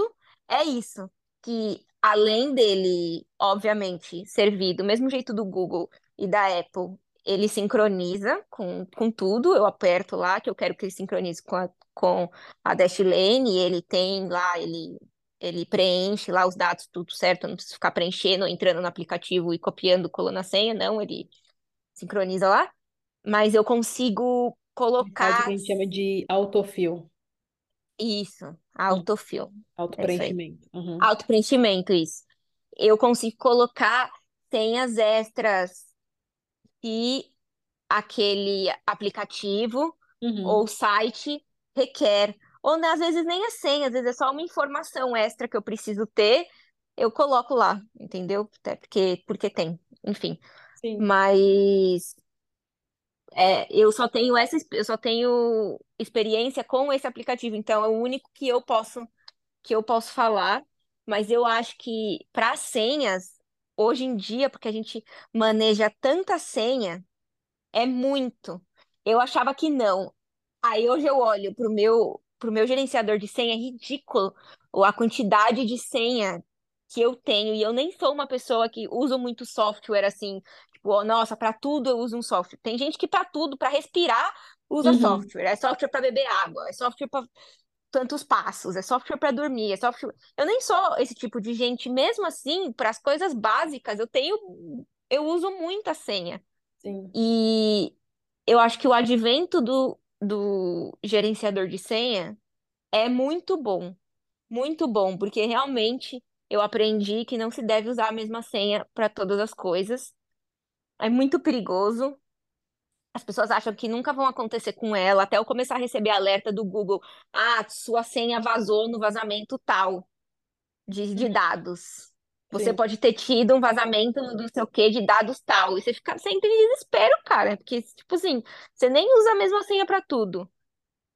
é isso, que além dele, obviamente, servir do mesmo jeito do Google e da Apple, ele sincroniza com, com tudo, eu aperto lá que eu quero que ele sincronize com a, com a Dashlane, e ele tem lá, ele, ele preenche lá os dados, tudo certo, eu não preciso ficar preenchendo, entrando no aplicativo e copiando, colando a senha, não, ele sincroniza lá, mas eu consigo o que colocar a gente chama de autofill, isso, autofill. É autopreenchimento. Uhum, Autopreenchimento, isso. Eu consigo colocar senhas extras se aquele aplicativo ou uhum, site requer. Ou né, às vezes nem é senha, às vezes é só uma informação extra que eu preciso ter, eu coloco lá, entendeu? Até porque, porque tem, enfim. sim. Mas é, eu só tenho essa, eu só tenho experiência com esse aplicativo, então é o único que eu posso que eu posso falar, mas eu acho que para senhas, hoje em dia, porque a gente maneja tanta senha, é muito. Eu achava que não. Aí hoje eu olho pro meu, pro meu gerenciador de senha, é ridículo a quantidade de senha que eu tenho, e eu nem sou uma pessoa que usa muito software assim, tipo, nossa, para tudo eu uso um software. Tem gente que para tudo, para respirar, usa Uhum, software. É software para beber água, é software para tantos passos, é software para dormir, é software. Eu nem sou esse tipo de gente, mesmo assim, para as coisas básicas, eu tenho, eu uso muita senha. sim. E eu acho que o advento do, do gerenciador de senha é muito bom, muito bom, porque realmente eu aprendi que não se deve usar a mesma senha para todas as coisas. É muito perigoso. As pessoas acham que nunca vão acontecer com ela, até eu começar a receber alerta do Google. Ah, sua senha vazou no vazamento tal de, de Uhum, dados. Você sim, pode ter tido um vazamento do o quê de dados tal. E você fica sempre em desespero, cara. Porque, tipo assim, você nem usa a mesma senha pra tudo.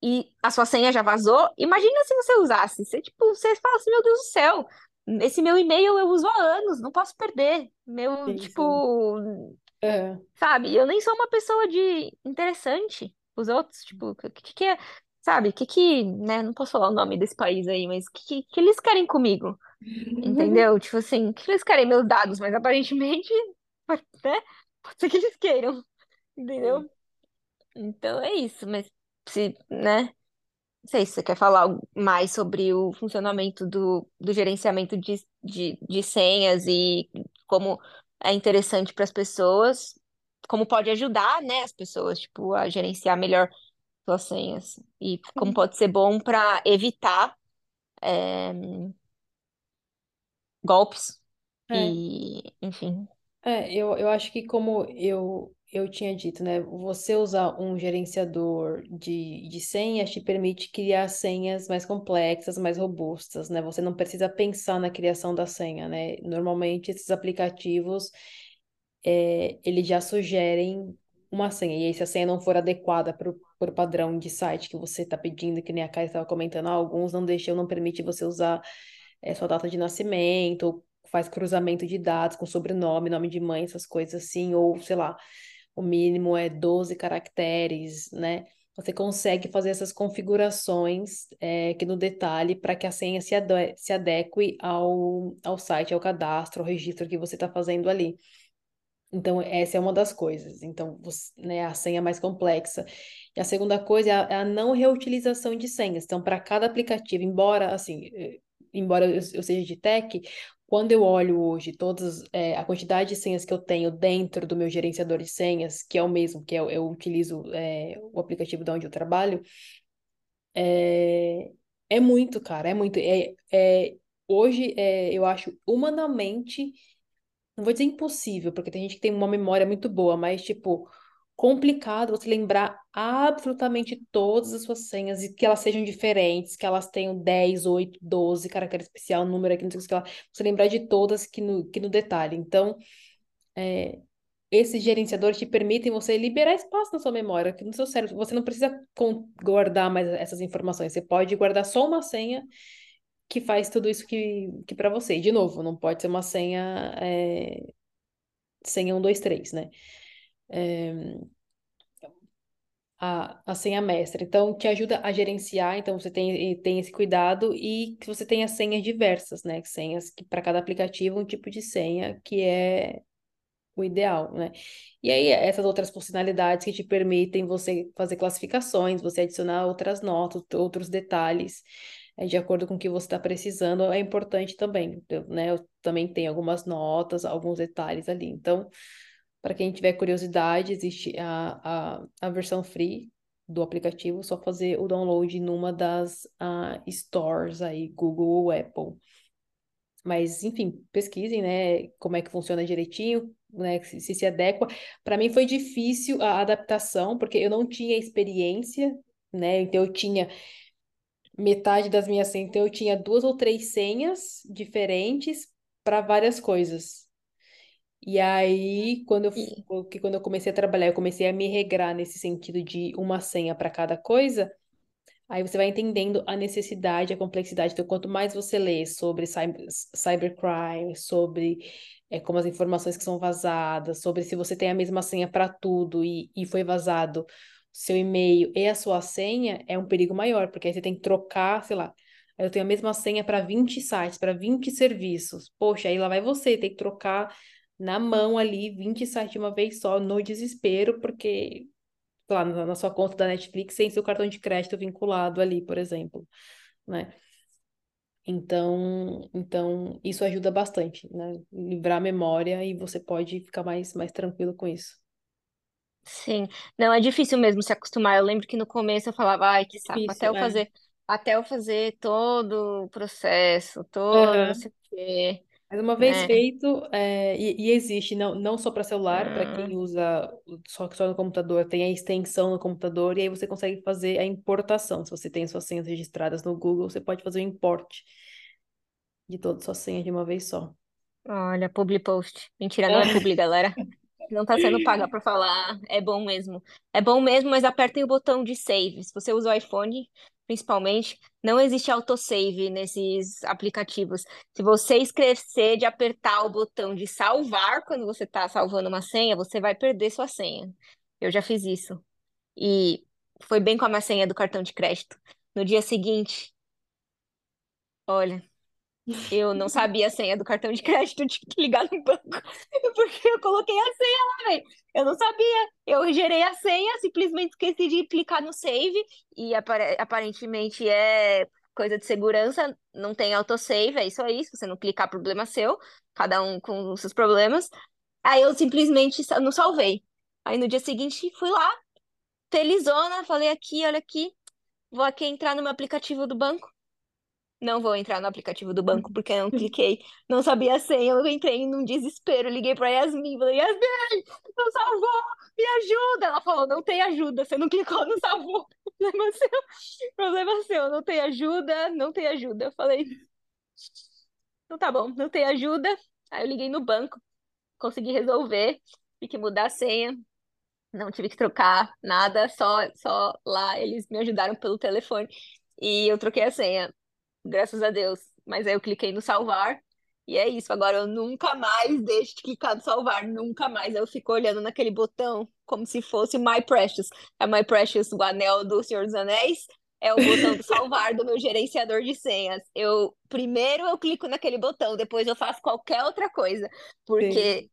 E a sua senha já vazou. Imagina se você usasse. Você, tipo, você fala assim, meu Deus do céu. Esse meu e-mail eu uso há anos, não posso perder. Meu, sim. tipo, Uhum, sabe? Eu nem sou uma pessoa de interessante os outros, tipo, o que, que é, sabe? O que que, né? Não posso falar o nome desse país aí, mas o que, que, eles querem comigo? Entendeu? Tipo assim, o que eles querem meus dados, mas aparentemente, né? Pode ser que eles queiram, entendeu? Então é isso, mas se, né? Não sei se você quer falar mais sobre o funcionamento do, do gerenciamento de, de, de senhas e como é interessante para as pessoas, como pode ajudar, né, as pessoas, tipo, a gerenciar melhor suas senhas. E como pode ser bom para evitar é, golpes É, e, enfim. É, eu, eu acho que como eu, eu tinha dito, né? Você usar um gerenciador de, de senhas te permite criar senhas mais complexas, mais robustas, né? Você não precisa pensar na criação da senha, né? Normalmente esses aplicativos, é, eles já sugerem uma senha, e aí se a senha não for adequada para o padrão de site que você está pedindo, que nem a Kai estava comentando, ah, alguns não deixam, não permite você usar é, sua data de nascimento, ou faz cruzamento de dados com sobrenome, nome de mãe, essas coisas assim, ou sei lá, o mínimo é 12 caracteres, né? Você consegue fazer essas configurações é, aqui no detalhe para que a senha se, ade se adeque ao, ao site, ao cadastro, ao registro que você está fazendo ali. Então, essa é uma das coisas. Então, você, né, a senha mais complexa. E a segunda coisa é a, é a não reutilização de senhas. Então, para cada aplicativo, embora, assim, eh, embora eu, eu seja de tech, quando eu olho hoje todas é, a quantidade de senhas que eu tenho dentro do meu gerenciador de senhas, que é o mesmo que eu, eu utilizo é, o aplicativo de onde eu trabalho, é, é muito, cara, é muito. É, é, hoje é, eu acho humanamente, não vou dizer impossível, porque tem gente que tem uma memória muito boa, mas tipo, complicado você lembrar absolutamente todas as suas senhas e que elas sejam diferentes, que elas tenham 10, 8, 12, caractere especial, número aqui, não sei o que lá. Você lembrar de todas que no, que no detalhe. Então, é, esses gerenciadores te permitem você liberar espaço na sua memória, no seu cérebro. Você não precisa guardar mais essas informações. Você pode guardar só uma senha que faz tudo isso que, que para você. De novo, não pode ser uma senha é, senha 1, 2, 3, né? É, a, a senha mestra. Então, te ajuda a gerenciar, então você tem, tem esse cuidado e que você tenha senhas diversas, né? Senhas que para cada aplicativo um tipo de senha que é o ideal, né? E aí, essas outras funcionalidades que te permitem você fazer classificações, você adicionar outras notas, outros detalhes, é, de acordo com o que você está precisando, é importante também, né? Eu também tenho algumas notas, alguns detalhes ali. Então, para quem tiver curiosidade, existe a, a, a versão free do aplicativo, só fazer o download numa das uh, stores aí, Google ou Apple. Mas, enfim, pesquisem, né, como é que funciona direitinho, né, se se, adequa. Para mim foi difícil a adaptação, porque eu não tinha experiência, né, então eu tinha metade das minhas senhas, então eu tinha duas ou três senhas diferentes para várias coisas. E aí, quando eu, que quando eu comecei a trabalhar, eu comecei a me regrar nesse sentido de uma senha para cada coisa, aí você vai entendendo a necessidade, a complexidade. Então, quanto mais você lê sobre cyber, cybercrime, sobre é, como as informações que são vazadas, sobre se você tem a mesma senha para tudo e, e foi vazado seu e-mail e a sua senha, é um perigo maior, porque aí você tem que trocar, sei lá. Eu tenho a mesma senha para 20 sites, para 20 serviços. Poxa, aí lá vai você, tem que trocar na mão ali 20 sites de uma vez só, no desespero, porque lá na, na sua conta da Netflix sem seu cartão de crédito vinculado ali, por exemplo, né? Então, então isso ajuda bastante, né? Livrar a memória e você pode ficar mais, mais tranquilo com isso. Sim, não é difícil mesmo se acostumar. Eu lembro que no começo eu falava, ai, que saco, até Difícil, eu é. fazer, até eu fazer todo o processo, todo não Aham. sei o quê, Mas uma vez né? feito, é, e, e existe, não, não só para celular, para Ah, quem usa só, só no computador, tem a extensão no computador, e aí você consegue fazer a importação. Se você tem suas senhas registradas no Google, você pode fazer o import de todas as suas senhas de uma vez só. olha, publi post. Mentira, não é publi, galera. Não tá sendo paga pra falar. É bom mesmo. É bom mesmo, mas apertem o botão de save. Se você usa o iPhone, principalmente, não existe autosave nesses aplicativos. Se você esquecer de apertar o botão de salvar quando você tá salvando uma senha, você vai perder sua senha. Eu já fiz isso. E foi bem com a minha senha do cartão de crédito. No dia seguinte, olha. Eu não sabia a senha do cartão de crédito, eu tinha que ligar no banco, porque eu coloquei a senha lá, velho. Eu não sabia. Eu gerei a senha, simplesmente esqueci de clicar no save, e apare- aparentemente é coisa de segurança, não tem autosave, é isso aí. Se você não clicar, problema seu, cada um com os seus problemas. Aí eu simplesmente não salvei. Aí no dia seguinte fui lá, felizona, falei aqui, olha aqui, vou aqui entrar no meu aplicativo do banco. Não vou entrar no aplicativo do banco porque eu não cliquei, não sabia a senha, eu entrei num desespero, liguei pra Yasmin, falei, Yasmin, não salvou, me ajuda. Ela falou, não tem ajuda, você não clicou, não salvou. Problema seu, problema seu, não tem ajuda, não tem ajuda. Eu falei, então tá bom, não tem ajuda. Aí eu liguei no banco, consegui resolver, tive que mudar a senha, não tive que trocar nada, só, só lá eles me ajudaram pelo telefone e eu troquei a senha graças a Deus. Mas aí eu cliquei no salvar E é isso. Agora eu nunca mais deixo de clicar no salvar, nunca mais. Eu fico olhando naquele botão como se fosse My Precious. É My Precious, o anel do Senhor dos Anéis. É o botão do salvar do meu gerenciador de senhas. Eu primeiro eu clico naquele botão, depois eu faço qualquer outra coisa, porque Sim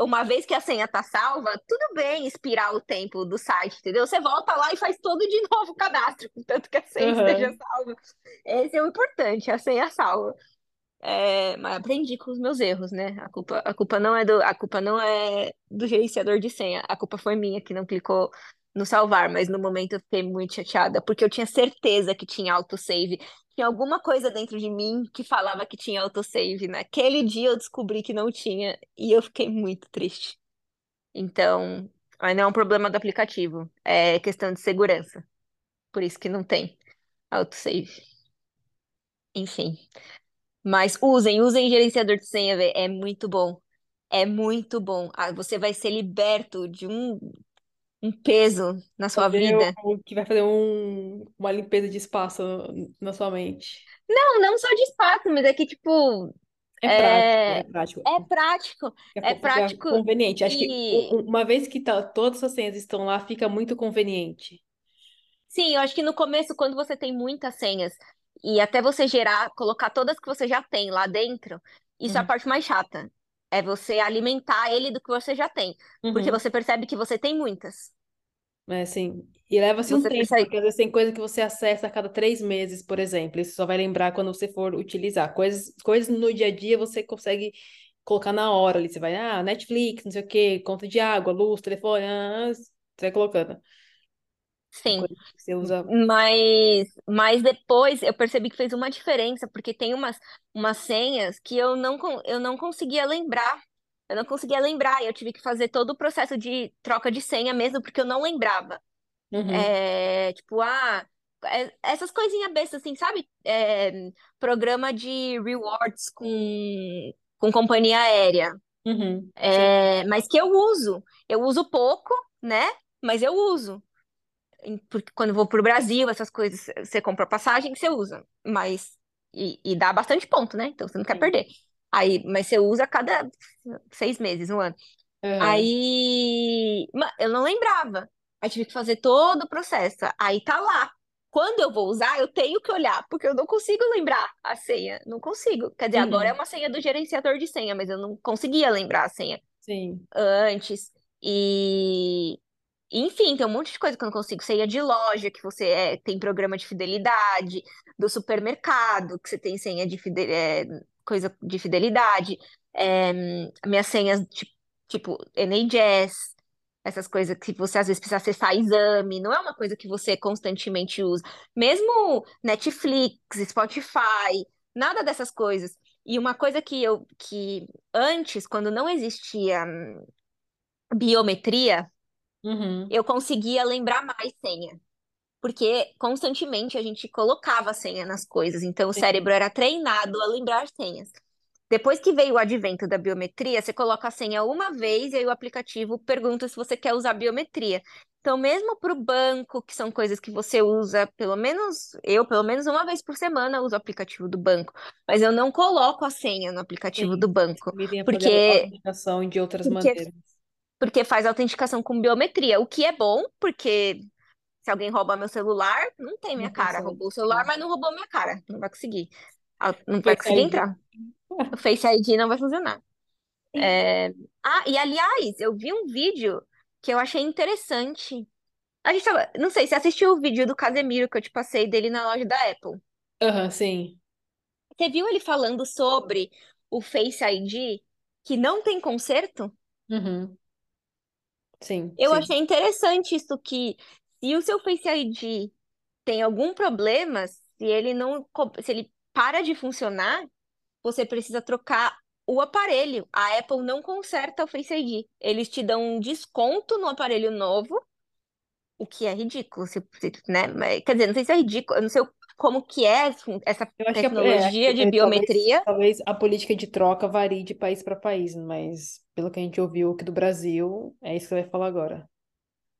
uma vez que a senha tá salva, tudo bem expirar o tempo do site, entendeu? Você volta lá e faz todo de novo o cadastro, contanto que a senha uhum. esteja salva. Esse é o importante, a senha salva. É, mas aprendi com os meus erros, né? A culpa, a culpa não é do, a culpa não é do gerenciador de senha. A culpa foi minha que não clicou no salvar, mas no momento eu fiquei muito chateada, porque eu tinha certeza que tinha autosave. Tinha alguma coisa dentro de mim que falava que tinha autosave. Naquele dia eu descobri que não tinha e eu fiquei muito triste. Então, não é um problema do aplicativo, é questão de segurança. Por isso que não tem autosave. Enfim. Mas usem, usem gerenciador de senha, véio. é muito bom. É muito bom. Ah, você vai ser liberto de um um peso na sua Fazer vida. o que vai fazer um, uma limpeza de espaço na sua mente. Não, não só de espaço, mas é que, tipo, É é, prático, é prático. é É prático. Fica prático conveniente. Acho que e u- uma vez que tá, todas as senhas estão lá, fica muito conveniente. sim, eu acho que no começo, quando você tem muitas senhas e até você gerar, colocar todas que você já tem lá dentro, isso é a Uhum. parte mais chata. É você alimentar ele do que você já tem. Porque Uhum. você percebe que você tem muitas. É assim. E leva-se um Você tempo, percebe. porque às vezes tem coisa que você acessa a cada três meses, por exemplo. E você só vai lembrar quando você for utilizar. Coisas, coisas no dia a dia você consegue colocar na hora ali. Você vai, ah, Netflix, não sei o quê, conta de água, luz, telefone, ah, você vai colocando. Sim. você usa. Mas, mas depois eu percebi que fez uma diferença, porque tem umas, umas senhas que eu não, eu não conseguia lembrar. Eu não conseguia lembrar, e eu tive que fazer todo o processo de troca de senha mesmo, porque eu não lembrava. Uhum, É, tipo, ah, é- essas coisinhas bestas, assim, sabe? É, programa de rewards com, com companhia aérea. uhum, É, mas que eu uso. Eu uso pouco, né? Mas eu uso porque quando eu vou pro Brasil, essas coisas, você compra passagem, você usa, mas e, e dá bastante ponto, né? Então você não quer perder. Aí, mas você usa a cada seis meses, um ano. Aham, Aí, eu não lembrava. Aí tive que fazer todo o processo. Aí tá lá. Quando eu vou usar, eu tenho que olhar, porque eu não consigo lembrar a senha. Não consigo. Quer dizer, agora é uhum, uma senha do gerenciador de senha, mas eu não conseguia lembrar a senha sim, antes. E enfim, tem um monte de coisa que eu não consigo. Você ia de loja, que você é, tem programa de fidelidade, do supermercado, que você tem senha de é, coisa de fidelidade, é, minhas senhas ti- tipo NHS, essas coisas que você às vezes precisa acessar exame, não é uma coisa que você constantemente usa. Mesmo Netflix, Spotify, nada dessas coisas. E uma coisa que eu que antes, quando não existia hum, biometria, uhum, eu conseguia lembrar mais senha, porque constantemente a gente colocava senha nas coisas, então o sim, cérebro era treinado a lembrar senhas. Depois que veio o advento da biometria, você coloca a senha uma vez e aí o aplicativo pergunta se você quer usar biometria. Então, mesmo para o banco, que são coisas que você usa, pelo menos eu, pelo menos uma vez por semana, uso o aplicativo do banco, mas eu não coloco a senha no aplicativo do sim. banco, a fazer a porque autenticação de outras porque maneiras. Porque faz autenticação com biometria, o que é bom, porque se alguém rouba meu celular, não tem minha Não cara. Roubou o celular, mas não roubou minha cara. Não vai conseguir. Não vai conseguir ID. entrar. O Face ID não vai funcionar. É, Ah, e aliás, eu vi um vídeo que eu achei interessante. A gente tava... Não sei, você assistiu o vídeo do Casemiro que eu te passei dele na loja da Apple? Aham, sim. Você viu ele falando sobre o Face ID que não tem conserto? Uhum, sim, Eu sim. achei interessante isso que se o seu Face ID tem algum problema, se ele não, se ele para de funcionar, você precisa trocar o aparelho. A Apple não conserta o Face ID. Eles te dão um desconto no aparelho novo, o que é ridículo, se- né? Quer dizer, não sei se é ridículo, eu não sei o- como que é essa a- é, tecnologia que, de é, talvez, biometria. talvez a política de troca varie de país para país, mas pelo que a gente ouviu aqui do Brasil, é isso que você vai falar agora.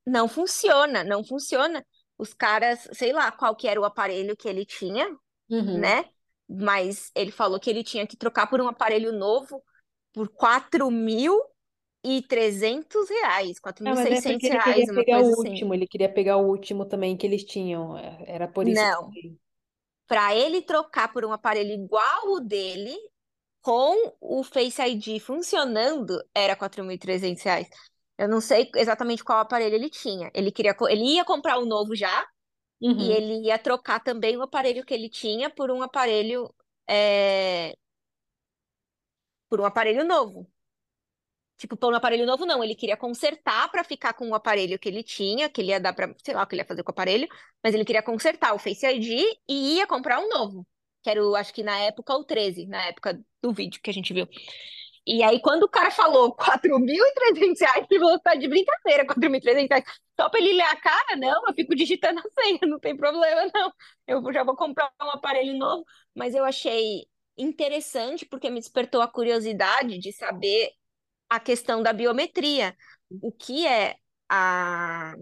Não funciona, não funciona. Os caras, sei lá qual que era o aparelho que ele tinha, Uhum, né? mas ele falou que ele tinha que trocar por um aparelho novo por 4.300 reais, Ah, mas é porque 4.600 ele reais, queria uma pegar o coisa assim. último, ele queria pegar o último também que eles tinham. é, Era por isso Não, que. Para ele trocar por um aparelho igual o dele, com o Face ID funcionando, era 4.300 reais. Eu não sei exatamente qual aparelho ele tinha. Ele queria, ele ia comprar um novo já e Uhum. ele ia trocar também o aparelho que ele tinha por um aparelho, é, por um aparelho novo. Tipo, por um aparelho novo, não. Ele queria consertar para ficar com o aparelho que ele tinha, que ele ia dar para, sei lá, o que ele ia fazer com o aparelho, mas ele queria consertar o Face ID e ia comprar um novo. Que era, o, acho que na época, o 13, na época do vídeo que a gente viu. E aí, quando o cara falou 4.300 reais, ele falou, tá de brincadeira, 4.300 reais. Só pra ele ler a cara, não, eu fico digitando a senha, não tem problema, não. Eu já vou comprar um aparelho novo, mas eu achei interessante porque me despertou a curiosidade de saber a questão da biometria. O que é a,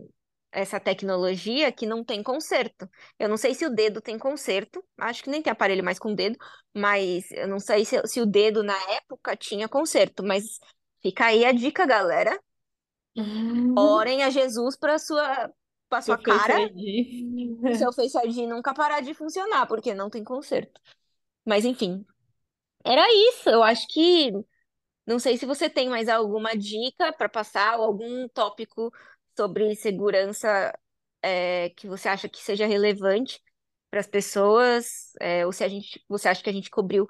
essa tecnologia que não tem conserto? Eu não sei se o dedo tem conserto, acho que nem tem aparelho mais com dedo, mas eu não sei se, se o dedo na época tinha conserto. Mas fica aí a dica, galera. Orem a Jesus para sua, para Seu sua Face cara, ID. seu Face ID nunca parar de funcionar, porque não tem conserto. Mas enfim, era isso. Eu acho que Não sei se você tem mais alguma dica para passar ou algum tópico sobre segurança é, que você acha que seja relevante para as pessoas, é, ou se a gente, você acha que a gente cobriu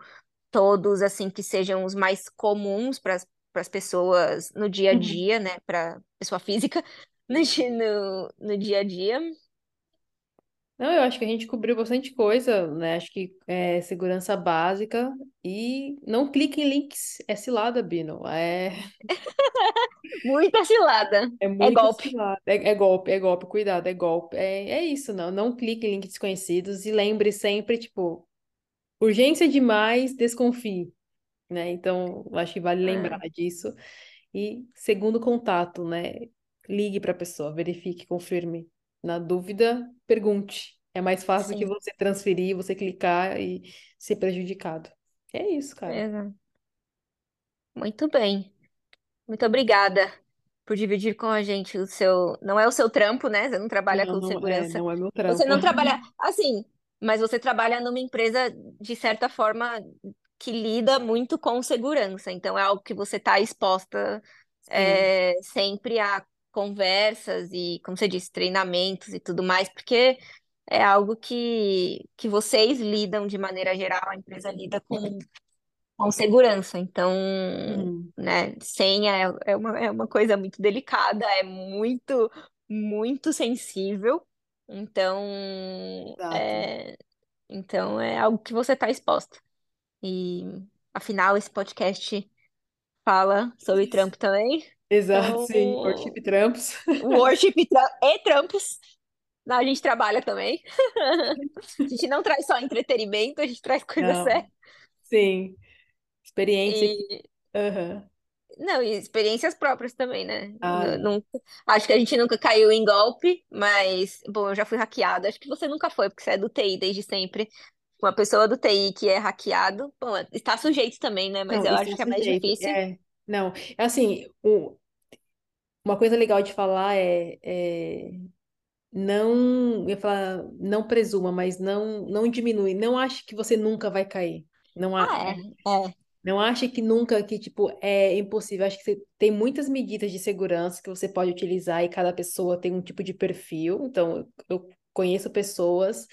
todos assim que sejam os mais comuns para as pessoas no dia a Uhum. dia, né? Para pessoa física no, no, no dia a dia. Não, eu acho que a gente cobriu bastante coisa, né? Acho que é segurança básica e não clique em links. É cilada, Bino. É, Muita cilada. é É muita golpe. cilada. É, é golpe, é golpe, cuidado, é golpe. É, é isso, não. Não clique em links desconhecidos e lembre sempre, tipo, urgência demais, desconfie, né? Então, acho que vale lembrar É, disso. E segundo contato, né? Ligue para a pessoa, verifique, confirme. Na dúvida, pergunte. É mais fácil que sim. você transferir, você clicar e ser prejudicado. É isso, cara. Muito bem. Muito obrigada por dividir com a gente o seu. Não é o seu trampo, né? Você não trabalha Não, com não é, segurança. não é meu Você trampo. não trabalha assim, mas você trabalha numa empresa, de certa forma, que lida muito com segurança. Então, é algo que você está exposta é, sempre a conversas e, como você disse, treinamentos e tudo mais, porque é algo que, que vocês lidam de maneira geral, a empresa lida com com segurança. Então, né, senha é, é uma, é uma coisa muito delicada, é muito, muito sensível. Então, Exato. é, então é algo que você está exposto. E, afinal, esse podcast fala sobre trampo também. Exato, Então, sim. Worship Trampos. worship e tra- e trampos, a gente trabalha também. A gente não traz só entretenimento, a gente traz coisa Não, séria. sim. Experiência. E Aham. Não, e experiências próprias também, né? Ah, não. Nunca, acho que a gente nunca caiu em golpe, mas, bom, eu já fui hackeada. Acho que você nunca foi, porque você é do TI desde sempre. Uma pessoa do TI que é hackeado, bom, está sujeito também, né? Mas Não, eu acho é que é mais sujeito. difícil. É. Não, é assim, o- uma coisa legal de falar é, é não, eu ia falar, não presuma, mas não, não diminui. Não ache que você nunca vai cair. Não, a- Ah, é, é. não ache que nunca, que tipo, é impossível. Acho que você tem muitas medidas de segurança que você pode utilizar e cada pessoa tem um tipo de perfil. Então, eu conheço pessoas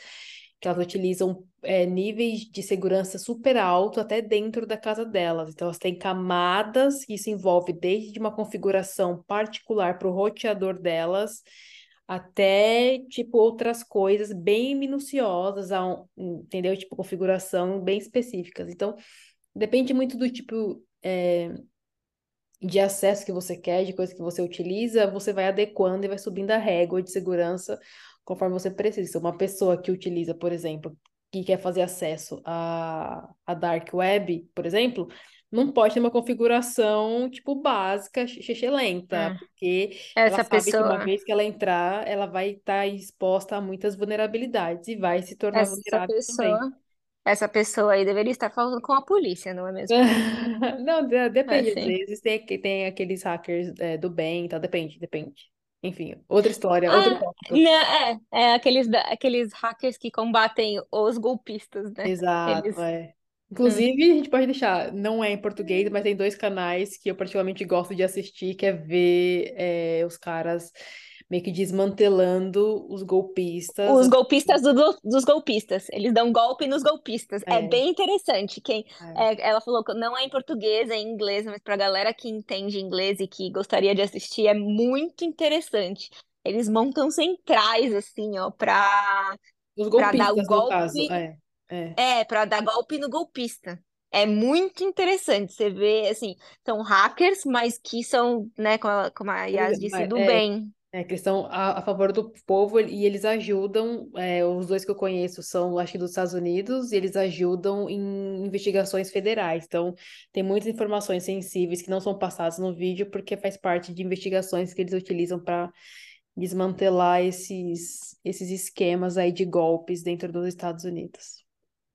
que elas utilizam é, níveis de segurança super alto até dentro da casa delas. Então, elas têm camadas, isso envolve desde uma configuração particular para o roteador delas até, tipo, outras coisas bem minuciosas, entendeu? Tipo, configuração bem específicas. Então, depende muito do tipo é, de acesso que você quer, de coisa que você utiliza, você vai adequando e vai subindo a régua de segurança conforme você precisa. Uma pessoa que utiliza, por exemplo, que quer fazer acesso à, à Dark Web, por exemplo, não pode ter uma configuração, tipo, básica, lenta, Hum. porque ela Essa sabe que uma pessoa, vez que ela entrar, ela vai estar exposta a muitas vulnerabilidades e vai se tornar essa vulnerável também. pessoa. essa pessoa aí deveria estar falando com a polícia, não é mesmo? Não, de- depende, às Assim. vezes tem, tem aqueles hackers é, do bem tal, depende, depende. Enfim, outra história, outro Ah, tópico. né, é, é aqueles, aqueles hackers que combatem os golpistas, né? Exato, Eles. é. hum. Inclusive, a gente pode deixar, não é em português, mas tem dois canais que eu particularmente gosto de assistir, que é ver é, os caras meio que desmantelando os golpistas. Os golpistas do- do- dos golpistas. Eles dão golpe nos golpistas. É É, bem interessante. Quem, é. é, ela falou que não é em português, é em inglês, mas pra galera que entende inglês e que gostaria de assistir, é muito interessante. Eles montam centrais, assim, ó, pra dar o no caso, golpe. é, é. É, pra dar golpe no golpista. É muito interessante. Você vê, assim, são hackers, mas que são, né, como a, como a Yas Eles- disse, do é, bem. É, que eles estão a, a favor do povo e eles ajudam. é, os dois que eu conheço são, acho que dos Estados Unidos, e eles ajudam em investigações federais. Então, tem muitas informações sensíveis que não são passadas no vídeo, porque faz parte de investigações que eles utilizam para desmantelar esses, esses esquemas aí de golpes dentro dos Estados Unidos.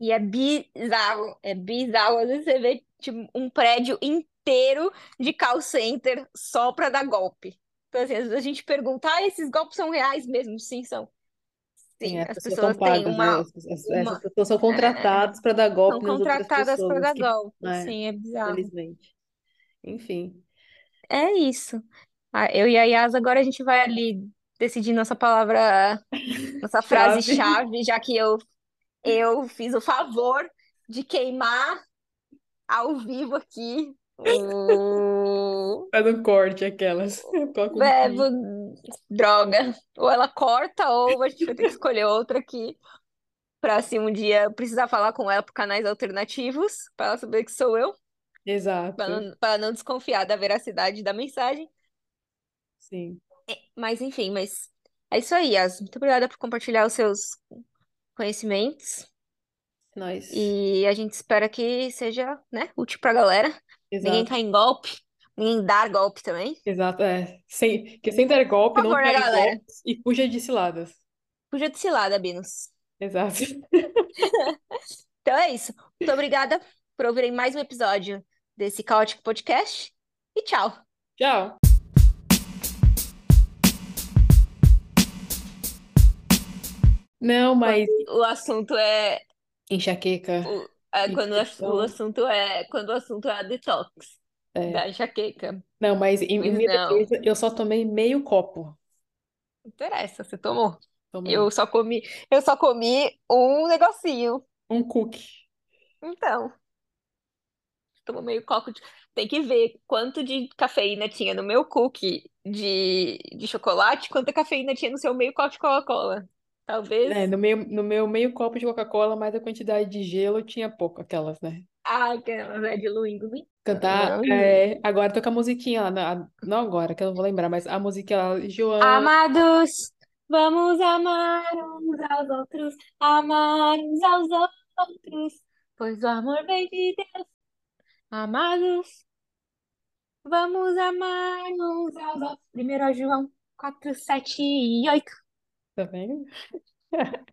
E é bizarro, é bizarro. Você vê tipo, um prédio inteiro de call center só pra dar golpe. Então, assim, às vezes a gente pergunta, ah, esses golpes são reais mesmo? Sim, são. Sim, Sim, as as pessoas são pessoas têm pagas, né? uma, Essas, essas uma, pessoas são é, contratadas para dar são golpe nas outras contratadas para dar golpe. né, Sim, é bizarro. infelizmente. Enfim. É isso. Ah, eu e a Yas, agora a gente vai ali decidir nossa palavra, nossa Chave. frase-chave, já que eu, eu fiz o favor de queimar ao vivo aqui o Faz um corte aquelas. Pi. droga. Ou ela corta, ou a gente vai ter que escolher outra aqui pra se um dia precisar falar com ela por canais alternativos, pra ela saber que sou eu, pra Exato. não, pra não desconfiar da veracidade da mensagem. Sim. Mas enfim, mas é isso aí, Yas. Muito obrigada por compartilhar os seus conhecimentos. Nós. E a gente espera que seja, né, útil pra galera. Ninguém Exato. cai em golpe, ninguém dar golpe também. Exato. É. Sem, que sem dar golpe, Por não favor, né, caia galera? golpes e fuja de ciladas. Fuja de cilada, Binos. Exato. Então é isso. Muito obrigada por ouvirem mais um episódio desse Caótico Podcast. E tchau. Tchau. Não, mas O assunto é, enxaqueca, o, é quando o assunto é quando o assunto é a detox é. da enxaqueca. Não, mas em, Mas minha não, defesa, eu só tomei meio copo. não interessa, você tomou. Tomei. Eu só comi, eu só comi um negocinho. Um cookie. Então, tomou meio copo de... Tem que ver quanto de cafeína tinha no meu cookie de, de chocolate, quanta cafeína tinha no seu meio copo de Coca-Cola. Talvez. É, no meu, no meu meio copo de Coca-Cola, mas a quantidade de gelo tinha pouco, aquelas, né? Ah, aquelas é diluindo. né? Cantar, é, agora toca a musiquinha lá, na- não agora, que eu não vou lembrar, mas a musiquinha lá, Joana, Amados, vamos amar uns aos outros, amar uns aos outros, pois o amor vem de Deus. Amados, vamos amar uns aos outros. 1 João 4, 7 e 8. Tá vendo?